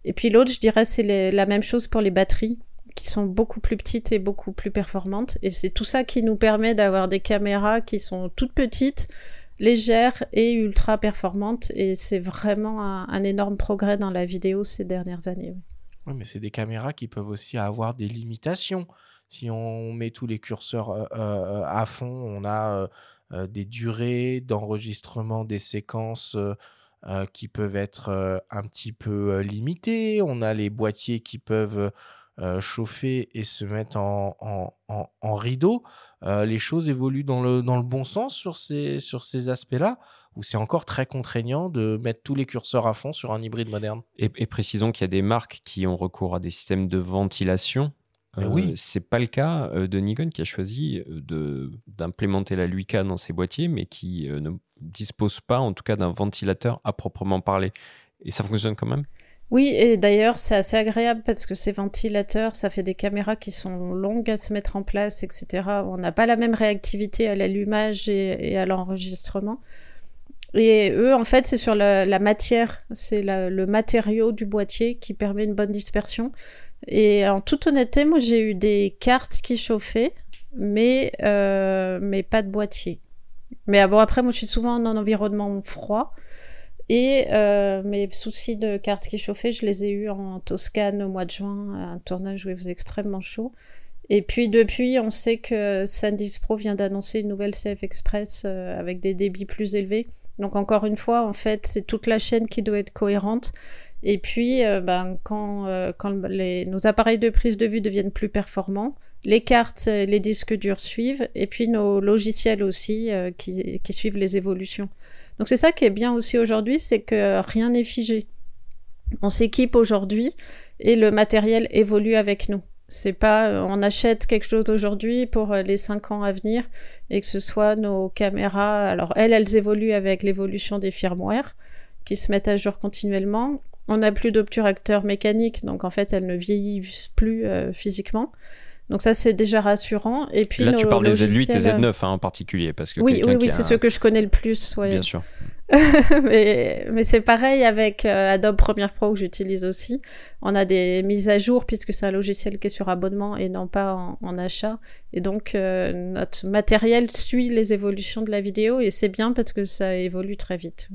Et puis l'autre, je dirais, c'est la même chose pour les batteries qui sont beaucoup plus petites et beaucoup plus performantes. Et c'est tout ça qui nous permet d'avoir des caméras qui sont toutes petites, légère et ultra performante et c'est vraiment un, énorme progrès dans la vidéo ces dernières années. Oui, mais c'est des caméras qui peuvent aussi avoir des limitations. Si on met tous les curseurs euh, euh, à fond, on a euh, des durées d'enregistrement des séquences qui peuvent être un petit peu limitées. On a les boîtiers qui peuvent chauffer et se mettre en, en, en rideau, euh, les choses évoluent dans le, dans le bon sens sur ces, sur ces aspects-là ou c'est encore très contraignant de mettre tous les curseurs à fond sur un hybride moderne? Et, et précisons qu'il y a des marques qui ont recours à des systèmes de ventilation. Euh, oui. C'est pas le cas de Nikon qui a choisi d'implémenter la Luica dans ses boîtiers, mais qui ne dispose pas, en tout cas, d'un ventilateur à proprement parler. Et ça fonctionne quand même? Oui, et d'ailleurs, c'est assez agréable parce que ces ventilateurs, ça fait des caméras qui sont longues à se mettre en place, etc. On n'a pas la même réactivité à l'allumage et, à l'enregistrement. Et eux, en fait, c'est sur la, matière, c'est le matériau du boîtier qui permet une bonne dispersion. Et en toute honnêteté, moi, j'ai eu des cartes qui chauffaient, mais, euh, mais pas de boîtier. Mais bon, après, moi, je suis souvent en environnement froid. Et euh, mes soucis de carte qui chauffait, je les ai eus en Toscane au mois de juin, un tournage où il faisait extrêmement chaud. Et puis depuis, on sait que SanDisk Pro vient d'annoncer une nouvelle CF Express euh, avec des débits plus élevés. Donc encore une fois, en fait, c'est toute la chaîne qui doit être cohérente. Et puis, euh, ben, quand, nos appareils de prise de vue deviennent plus performants, les cartes, les disques durs suivent, et puis nos logiciels aussi qui suivent les évolutions. Donc c'est ça qui est bien aussi aujourd'hui, c'est que rien n'est figé. On s'équipe aujourd'hui et le matériel évolue avec nous. C'est pas on achète quelque chose aujourd'hui pour les cinq ans à venir et que ce soit nos caméras. Alors elles, elles évoluent avec l'évolution des firmware qui se mettent à jour continuellement. On n'a plus d'obturateur mécanique, donc en fait elles ne vieillissent plus euh, physiquement. Donc ça c'est déjà rassurant. Et puis là tu parles des Z8 et logiciels- Z9 hein, en particulier parce que Oui, oui, oui, a c'est un- ceux que je connais le plus. ouais. Bien sûr. mais mais c'est pareil avec euh, Adobe Premiere Pro que j'utilise aussi. On a des mises à jour puisque c'est un logiciel qui est sur abonnement et non pas en, en achat. Et donc euh, notre matériel suit les évolutions de la vidéo et c'est bien parce que ça évolue très vite.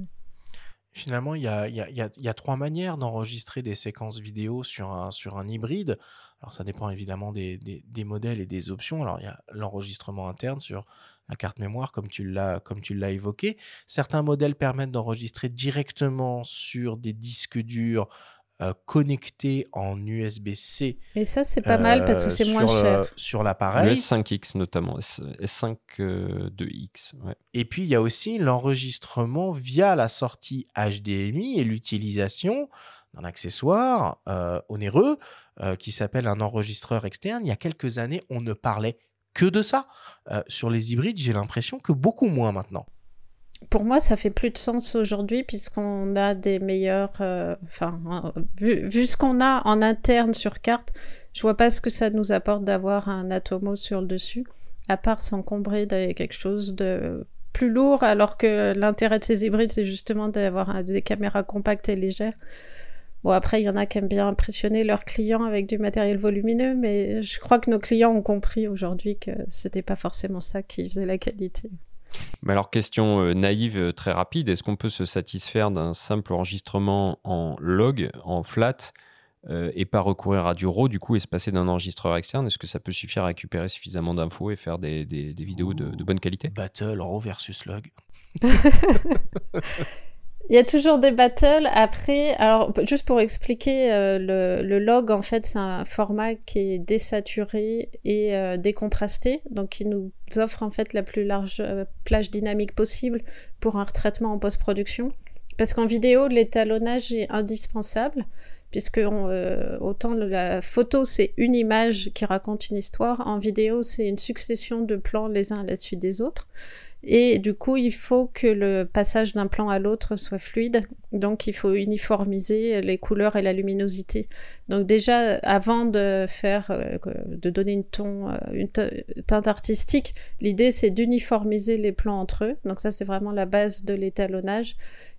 Finalement, il y a, il y a- il y a- il y a trois manières d'enregistrer des séquences vidéo sur un, sur un hybride. Alors, ça dépend évidemment des, des- des modèles et des options. Alors, il y a l'enregistrement interne sur la carte mémoire, comme tu l'as comme tu l'as évoqué. Certains modèles permettent d'enregistrer directement sur des disques durs euh, connectés en USB-C. Et ça c'est pas mal parce que c'est euh, moins sur le- cher. Sur Le l'appareil. S5X notamment, S- S5 euh, 2X. ouais. Et puis, il y a aussi l'enregistrement via la sortie HDMI et l'utilisation d'un accessoire euh, onéreux euh, qui s'appelle un enregistreur externe. Il y a quelques années, on ne parlait que de ça. Euh, sur les hybrides, j'ai l'impression que beaucoup moins maintenant. Pour moi, ça fait plus de sens aujourd'hui puisqu'on a des meilleurs. euh, Enfin, vu, ce qu'on a en interne sur carte, je vois pas ce que ça nous apporte d'avoir un Atomos sur le dessus, à part s'encombrer de quelque chose de plus lourd, alors que l'intérêt de ces hybrides, c'est justement d'avoir des caméras compactes et légères. Bon, après, il y en a qui aiment bien impressionner leurs clients avec du matériel volumineux, mais je crois que nos clients ont compris aujourd'hui que c'était pas forcément ça qui faisait la qualité. Mais alors, question euh, naïve euh, très rapide, est-ce qu'on peut se satisfaire d'un simple enregistrement en log, en flat, et pas recourir à du RAW du coup et se passer d'un enregistreur externe? Est-ce que ça peut suffire à récupérer suffisamment d'infos et faire des, des, vidéos de, de, bonne qualité? Battle RAW versus log. Il y a toujours des battles. Après, alors juste pour expliquer, euh, le, log en fait c'est un format qui est désaturé et euh, décontrasté, donc qui nous offre en fait la plus large euh, plage dynamique possible pour un retraitement en post-production. Parce qu'en vidéo, l'étalonnage est indispensable, puisque autant la photo c'est une image qui raconte une histoire, en vidéo c'est une succession de plans les uns à la suite des autres. Et du coup, il faut que le passage d'un plan à l'autre soit fluide. Donc, il faut uniformiser les couleurs et la luminosité. Donc, déjà, avant de faire, euh, de donner une ton, euh, une teinte artistique, l'idée c'est d'uniformiser les plans entre eux. Donc, ça, c'est vraiment la base de l'étalonnage.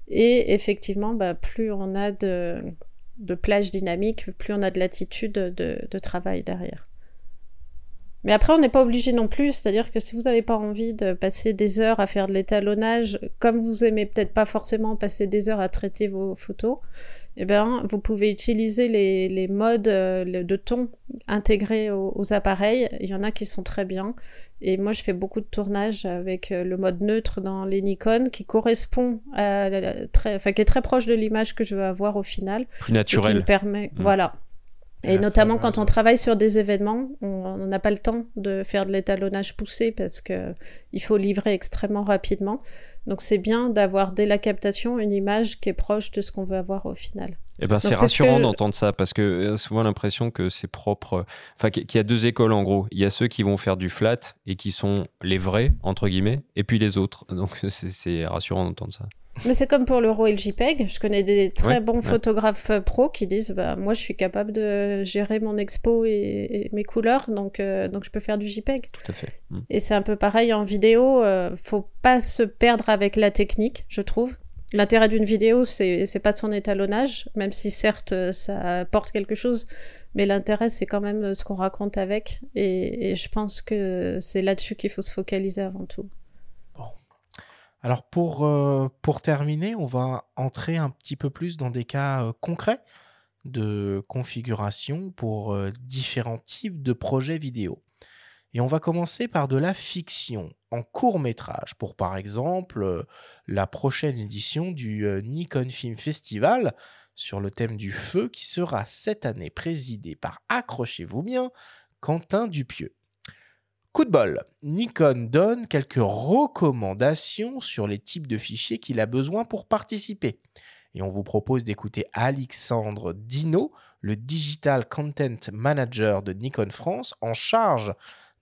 Et effectivement, bah, plus on a de, de plage dynamique, plus on a de latitude de travail derrière. Mais après, on n'est pas obligé non plus, c'est-à-dire que si vous n'avez pas envie de passer des heures à faire de l'étalonnage, comme vous aimez peut-être pas forcément passer des heures à traiter vos photos, eh ben, vous pouvez utiliser les, les modes euh, de ton intégrés aux, appareils. Il y en a qui sont très bien. Et moi, je fais beaucoup de tournages avec euh, le mode neutre dans les Nikon qui correspond à très, enfin, qui est très proche de l'image que je veux avoir au final. Plus naturel. qui me permet, mmh. voilà, et notamment quand on travaille sur des événements, on n'a pas le temps de faire de l'étalonnage poussé parce que il faut livrer extrêmement rapidement. Donc c'est bien d'avoir dès la captation une image qui est proche de ce qu'on veut avoir au final. Eh ben c'est rassurant d'entendre ça parce que a souvent l'impression que c'est propre, enfin qu'il y a deux écoles en gros. Il y a ceux qui vont faire du flat et qui sont les vrais entre guillemets, et puis les autres. Donc c'est rassurant d'entendre ça. Mais c'est comme pour l'euro et le JPEG. Je connais des très bons photographes euh, pro qui disent bah, Moi, je suis capable de gérer mon expo et, mes couleurs, donc, euh, donc je peux faire du JPEG. Tout à fait. Mm. Et c'est un peu pareil en vidéo. Euh, faut pas se perdre avec la technique, je trouve. L'intérêt d'une vidéo, c'est pas son étalonnage, même si certes ça apporte quelque chose, mais l'intérêt c'est quand même ce qu'on raconte avec. et je pense que c'est là-dessus qu'il faut se focaliser avant tout. Alors pour, euh, pour terminer, on va entrer un petit peu plus dans des cas euh, concrets de configuration pour euh, différents types de projets vidéo. Et on va commencer par de la fiction en court métrage pour par exemple la prochaine édition du Nikon Film Festival sur le thème du feu qui sera cette année présidé par, accrochez-vous bien, Quentin Dupieux. Coup de bol, Nikon donne quelques recommandations sur les types de fichiers qu'il a besoin pour participer. Et on vous propose d'écouter Alexandre Dino, le Digital Content Manager de Nikon France, en charge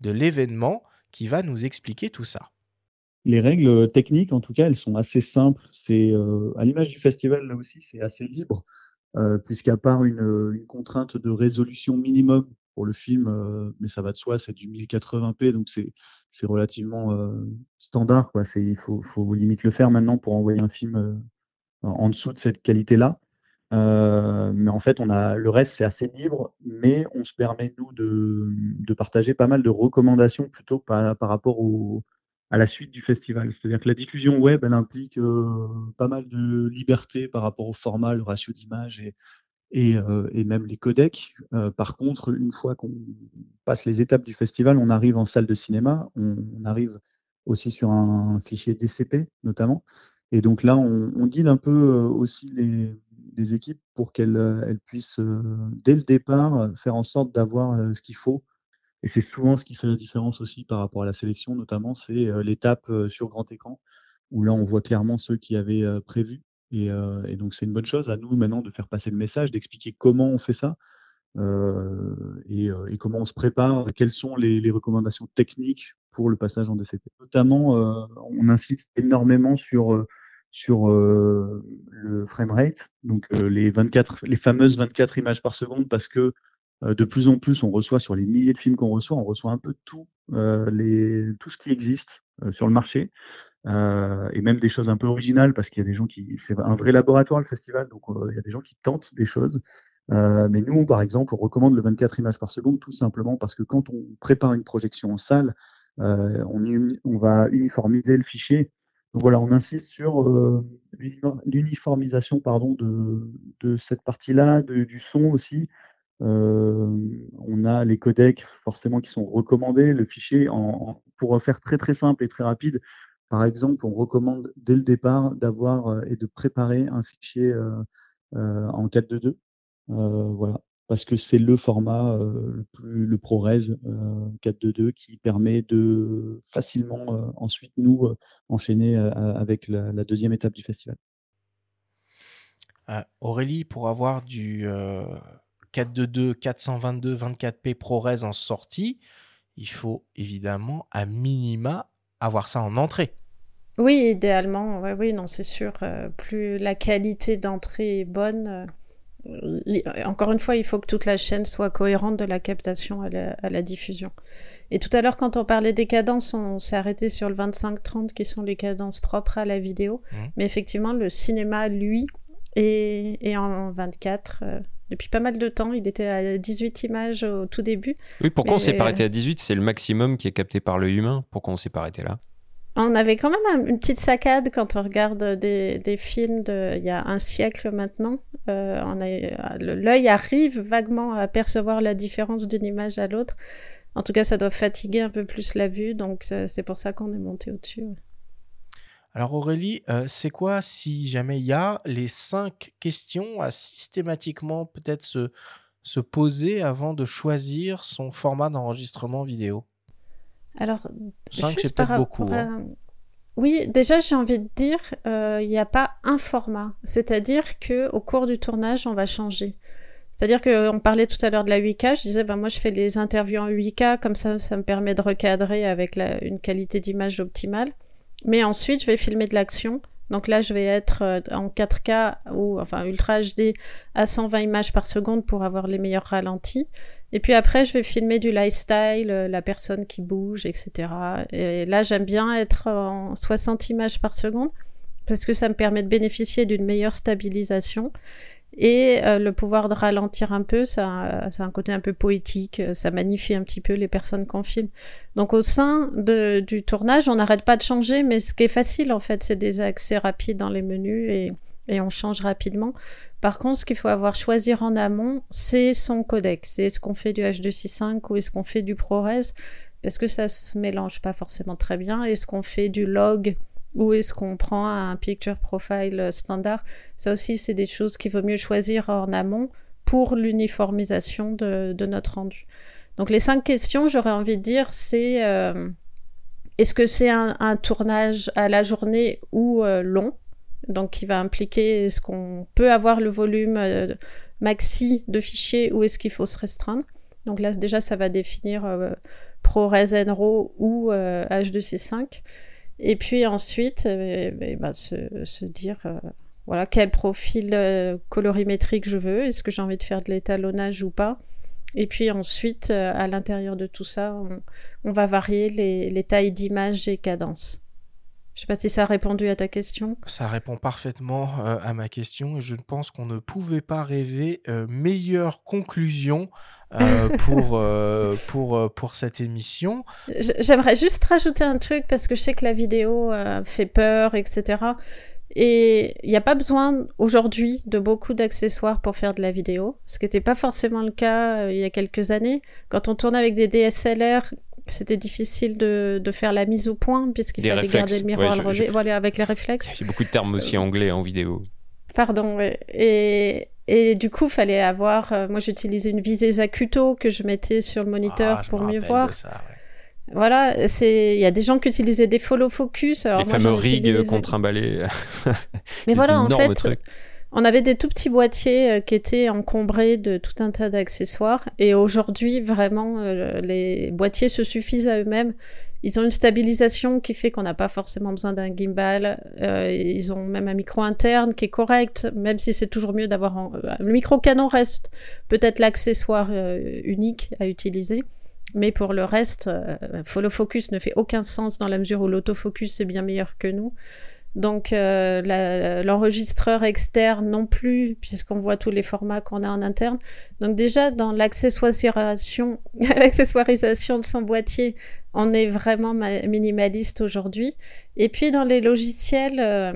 de l'événement, qui va nous expliquer tout ça. Les règles techniques, en tout cas, elles sont assez simples. C'est euh, à l'image du festival, là aussi, c'est assez libre, euh, puisqu'à part une, contrainte de résolution minimum pour le film, mais ça va de soi, c'est du 1080p, donc c'est relativement standard. Quoi. Il faut, faut limite le faire maintenant pour envoyer un film en dessous de cette qualité-là. mais en fait, on a le reste, c'est assez libre, mais on se permet nous de, de partager pas mal de recommandations plutôt par, par rapport au, à la suite du festival. C'est-à-dire que la diffusion web, elle implique pas mal de liberté par rapport au format, le ratio d'image et, et, euh, et, même les codecs. Euh, par contre, une fois qu'on passe les étapes du festival, on arrive en salle de cinéma, on, arrive aussi sur un fichier DCP notamment. Et donc là, on, guide un peu euh, aussi les, équipes pour qu'elles elles puissent, dès le départ, faire en sorte d'avoir ce qu'il faut. Et c'est souvent ce qui fait la différence aussi par rapport à la sélection, notamment, c'est l'étape sur grand écran, où là, on voit clairement ceux qui avaient prévu et, euh, et donc, c'est une bonne chose à nous maintenant de faire passer le message, d'expliquer comment on fait ça euh, et, euh, et, comment on se prépare, quelles sont les, recommandations techniques pour le passage en DCP. Notamment, on insiste énormément sur sur le frame rate, donc les 24, les fameuses 24 images par seconde, parce que de plus en plus, on reçoit sur les milliers de films qu'on reçoit, on reçoit un peu tout, les, tout ce qui existe sur le marché. Euh, et même des choses un peu originales parce qu'il y a des gens qui c'est un vrai laboratoire le festival donc euh, il y a des gens qui tentent des choses euh, mais nous par exemple on recommande le 24 images par seconde tout simplement parce que quand on prépare une projection en salle on, va uniformiser le fichier Donc voilà, on insiste sur l'uniformisation pardon, de, cette partie-là, du son aussi. on a les codecs forcément qui sont recommandés. Le fichier, en, pour faire très très simple et très rapide, par exemple, on recommande dès le départ d'avoir et de préparer un fichier en 4.2.2. voilà parce que c'est le format le, plus, le ProRes 4.2.2 qui permet de facilement ensuite nous enchaîner avec la, deuxième étape du festival. Aurélie, pour avoir du 4.2.2, 422, 24p ProRes en sortie, il faut évidemment à minima avoir ça en entrée. Oui, idéalement, oui, non, c'est sûr. plus la qualité d'entrée est bonne, encore une fois, il faut que toute la chaîne soit cohérente de la captation à la, diffusion. Et tout à l'heure, quand on parlait des cadences, on s'est arrêté sur le 25-30 qui sont les cadences propres à la vidéo. Mmh. Mais effectivement, le cinéma, lui, est, en 24. Euh, depuis pas mal de temps, il était à 18 images au tout début. Oui, pourquoi on s'est pas arrêté à 18 C'est le maximum qui est capté par le humain. Pourquoi on s'est pas arrêté là? On avait quand même une petite saccade quand on regarde des, films d'il y a un siècle maintenant. Euh, l'œil arrive vaguement à percevoir la différence d'une image à l'autre. En tout cas, ça doit fatiguer un peu plus la vue, donc c'est pour ça qu'on est monté au-dessus. Alors Aurélie, euh, c'est quoi si jamais il y a les cinq questions à systématiquement peut-être se, se poser avant de choisir son format d'enregistrement vidéo? Alors, 5, c'est peut-être beaucoup. Hein. Oui, déjà, j'ai envie de dire, euh, il n'y a pas un format. C'est-à-dire que au cours du tournage, on va changer. C'est-à-dire qu'on parlait tout à l'heure de la 8K, je disais, ben moi je fais les interviews en 8K, comme ça, ça me permet de recadrer avec une qualité d'image optimale. Mais ensuite, je vais filmer de l'action. Donc là, je vais être euh, en 4K ou enfin Ultra HD à 120 images par seconde pour avoir les meilleurs ralentis. Et puis après, je vais filmer du lifestyle, euh, la personne qui bouge, etc. Et là, j'aime bien être en 60 images par seconde parce que ça me permet de bénéficier d'une meilleure stabilisation. Et euh, le pouvoir de ralentir un peu, ça, a un côté un peu poétique, euh, ça magnifie un petit peu les personnes qu'on filme. Donc au sein du tournage, on n'arrête pas de changer, mais ce qui est facile en fait, c'est des accès rapides dans les menus et, et on change rapidement. Par contre, ce qu'il faut avoir choisir en amont, c'est son codec. C'est est-ce qu'on fait du H265 ou est-ce qu'on fait du ProRes? Parce que ça se mélange pas forcément très bien. Est-ce qu'on fait du log? Ou est-ce qu'on prend un picture profile standard? Ça aussi, c'est des choses qu'il vaut mieux choisir en amont pour l'uniformisation de, notre rendu. Donc les cinq questions, j'aurais envie de dire, c'est euh, est-ce que c'est un, tournage à la journée ou euh, long? Donc qui va impliquer est-ce qu'on peut avoir le volume euh, maxi de fichiers ou est-ce qu'il faut se restreindre? Donc là déjà ça va définir ProRes NRAW ou H2C5. Euh, Et puis ensuite eh ben, se, dire voilà quel profil colorimétrique je veux, est-ce que j'ai envie de faire de l'étalonnage ou pas. Et puis ensuite, à l'intérieur de tout ça, on, va varier les, les tailles d'image et cadences. Je sais pas si ça a répondu à ta question. Ça répond parfaitement euh, à ma question et je pense qu'on ne pouvait pas rêver euh, meilleure conclusion euh, pour, pour, pour cette émission. J'aimerais juste rajouter un truc parce que je sais que la vidéo fait peur, etc. Et il n'y a pas besoin aujourd'hui de beaucoup d'accessoires pour faire de la vidéo, ce qui n'était pas forcément le cas il y a quelques années. Quand on tournait avec des DSLR c'était difficile de, de, faire la mise au point puisqu'il fallait garder le miroir voilà, avec les réflexes. Il y a beaucoup de termes aussi euh, anglais en vidéo. Pardon, et, et du coup, fallait avoir. Euh, moi, j'utilisais une visée Zacuto que je mettais sur le moniteur ah, pour mieux voir. Voilà, c'est il y a des gens qui utilisaient des follow focus. Alors les fameux rigs contre un balai. Mais voilà, en fait, on avait des tout petits boîtiers euh, qui étaient encombrés de tout un tas d'accessoires. Et aujourd'hui, vraiment, euh, les boîtiers se suffisent à eux-mêmes. Ils ont une stabilisation qui fait qu'on n'a pas forcément besoin d'un gimbal. Euh, ils ont même un micro interne qui est correct, même si c'est toujours mieux d'avoir un... le micro canon reste peut-être l'accessoire unique à utiliser. Mais pour le reste, follow focus ne fait aucun sens dans la mesure où l'autofocus est bien meilleur que nous. Donc euh, l'enregistreur externe non plus, puisqu'on voit tous les formats qu'on a en interne. Donc déjà dans l'accessoirisation, l'accessoirisation de son boîtier, on est vraiment minimaliste aujourd'hui. Et puis dans les logiciels, euh,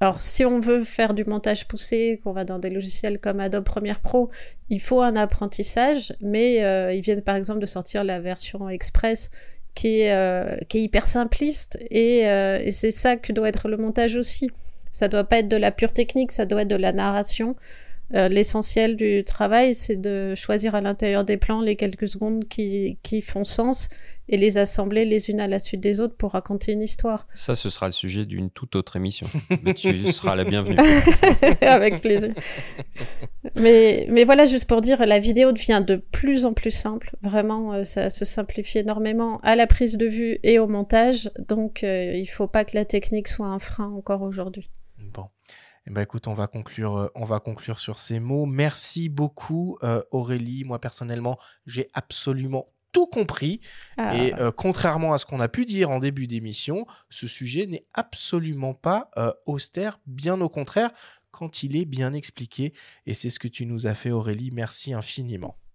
alors si on veut faire du montage poussé, qu'on va dans des logiciels comme Adobe Premiere Pro, il faut un apprentissage, mais euh, ils viennent par exemple de sortir la version Express qui est, euh, hyper simpliste et, c'est ça que doit être le montage aussi. Ça doit pas être de la pure technique, ça doit être de la narration. L'essentiel du travail, c'est de choisir à l'intérieur des plans les quelques secondes qui, font sens et les assembler les unes à la suite des autres pour raconter une histoire. Ça, ce sera le sujet d'une toute autre émission. mais tu seras la bienvenue. Avec plaisir. Mais, mais voilà, juste pour dire, la vidéo devient de plus en plus simple. Vraiment, euh, ça se simplifie énormément à la prise de vue et au montage. Donc, euh, il ne faut pas que la technique soit un frein encore aujourd'hui. Bon. Eh ben, écoute, on va conclure, euh, on va conclure sur ces mots. Merci beaucoup, euh, Aurélie. Moi, personnellement, j'ai absolument tout compris. Ah. Et euh, contrairement à ce qu'on a pu dire en début d'émission, ce sujet n'est absolument pas austère, bien au contraire, quand il est bien expliqué. Et c'est ce que tu nous as fait, Aurélie. Merci infiniment.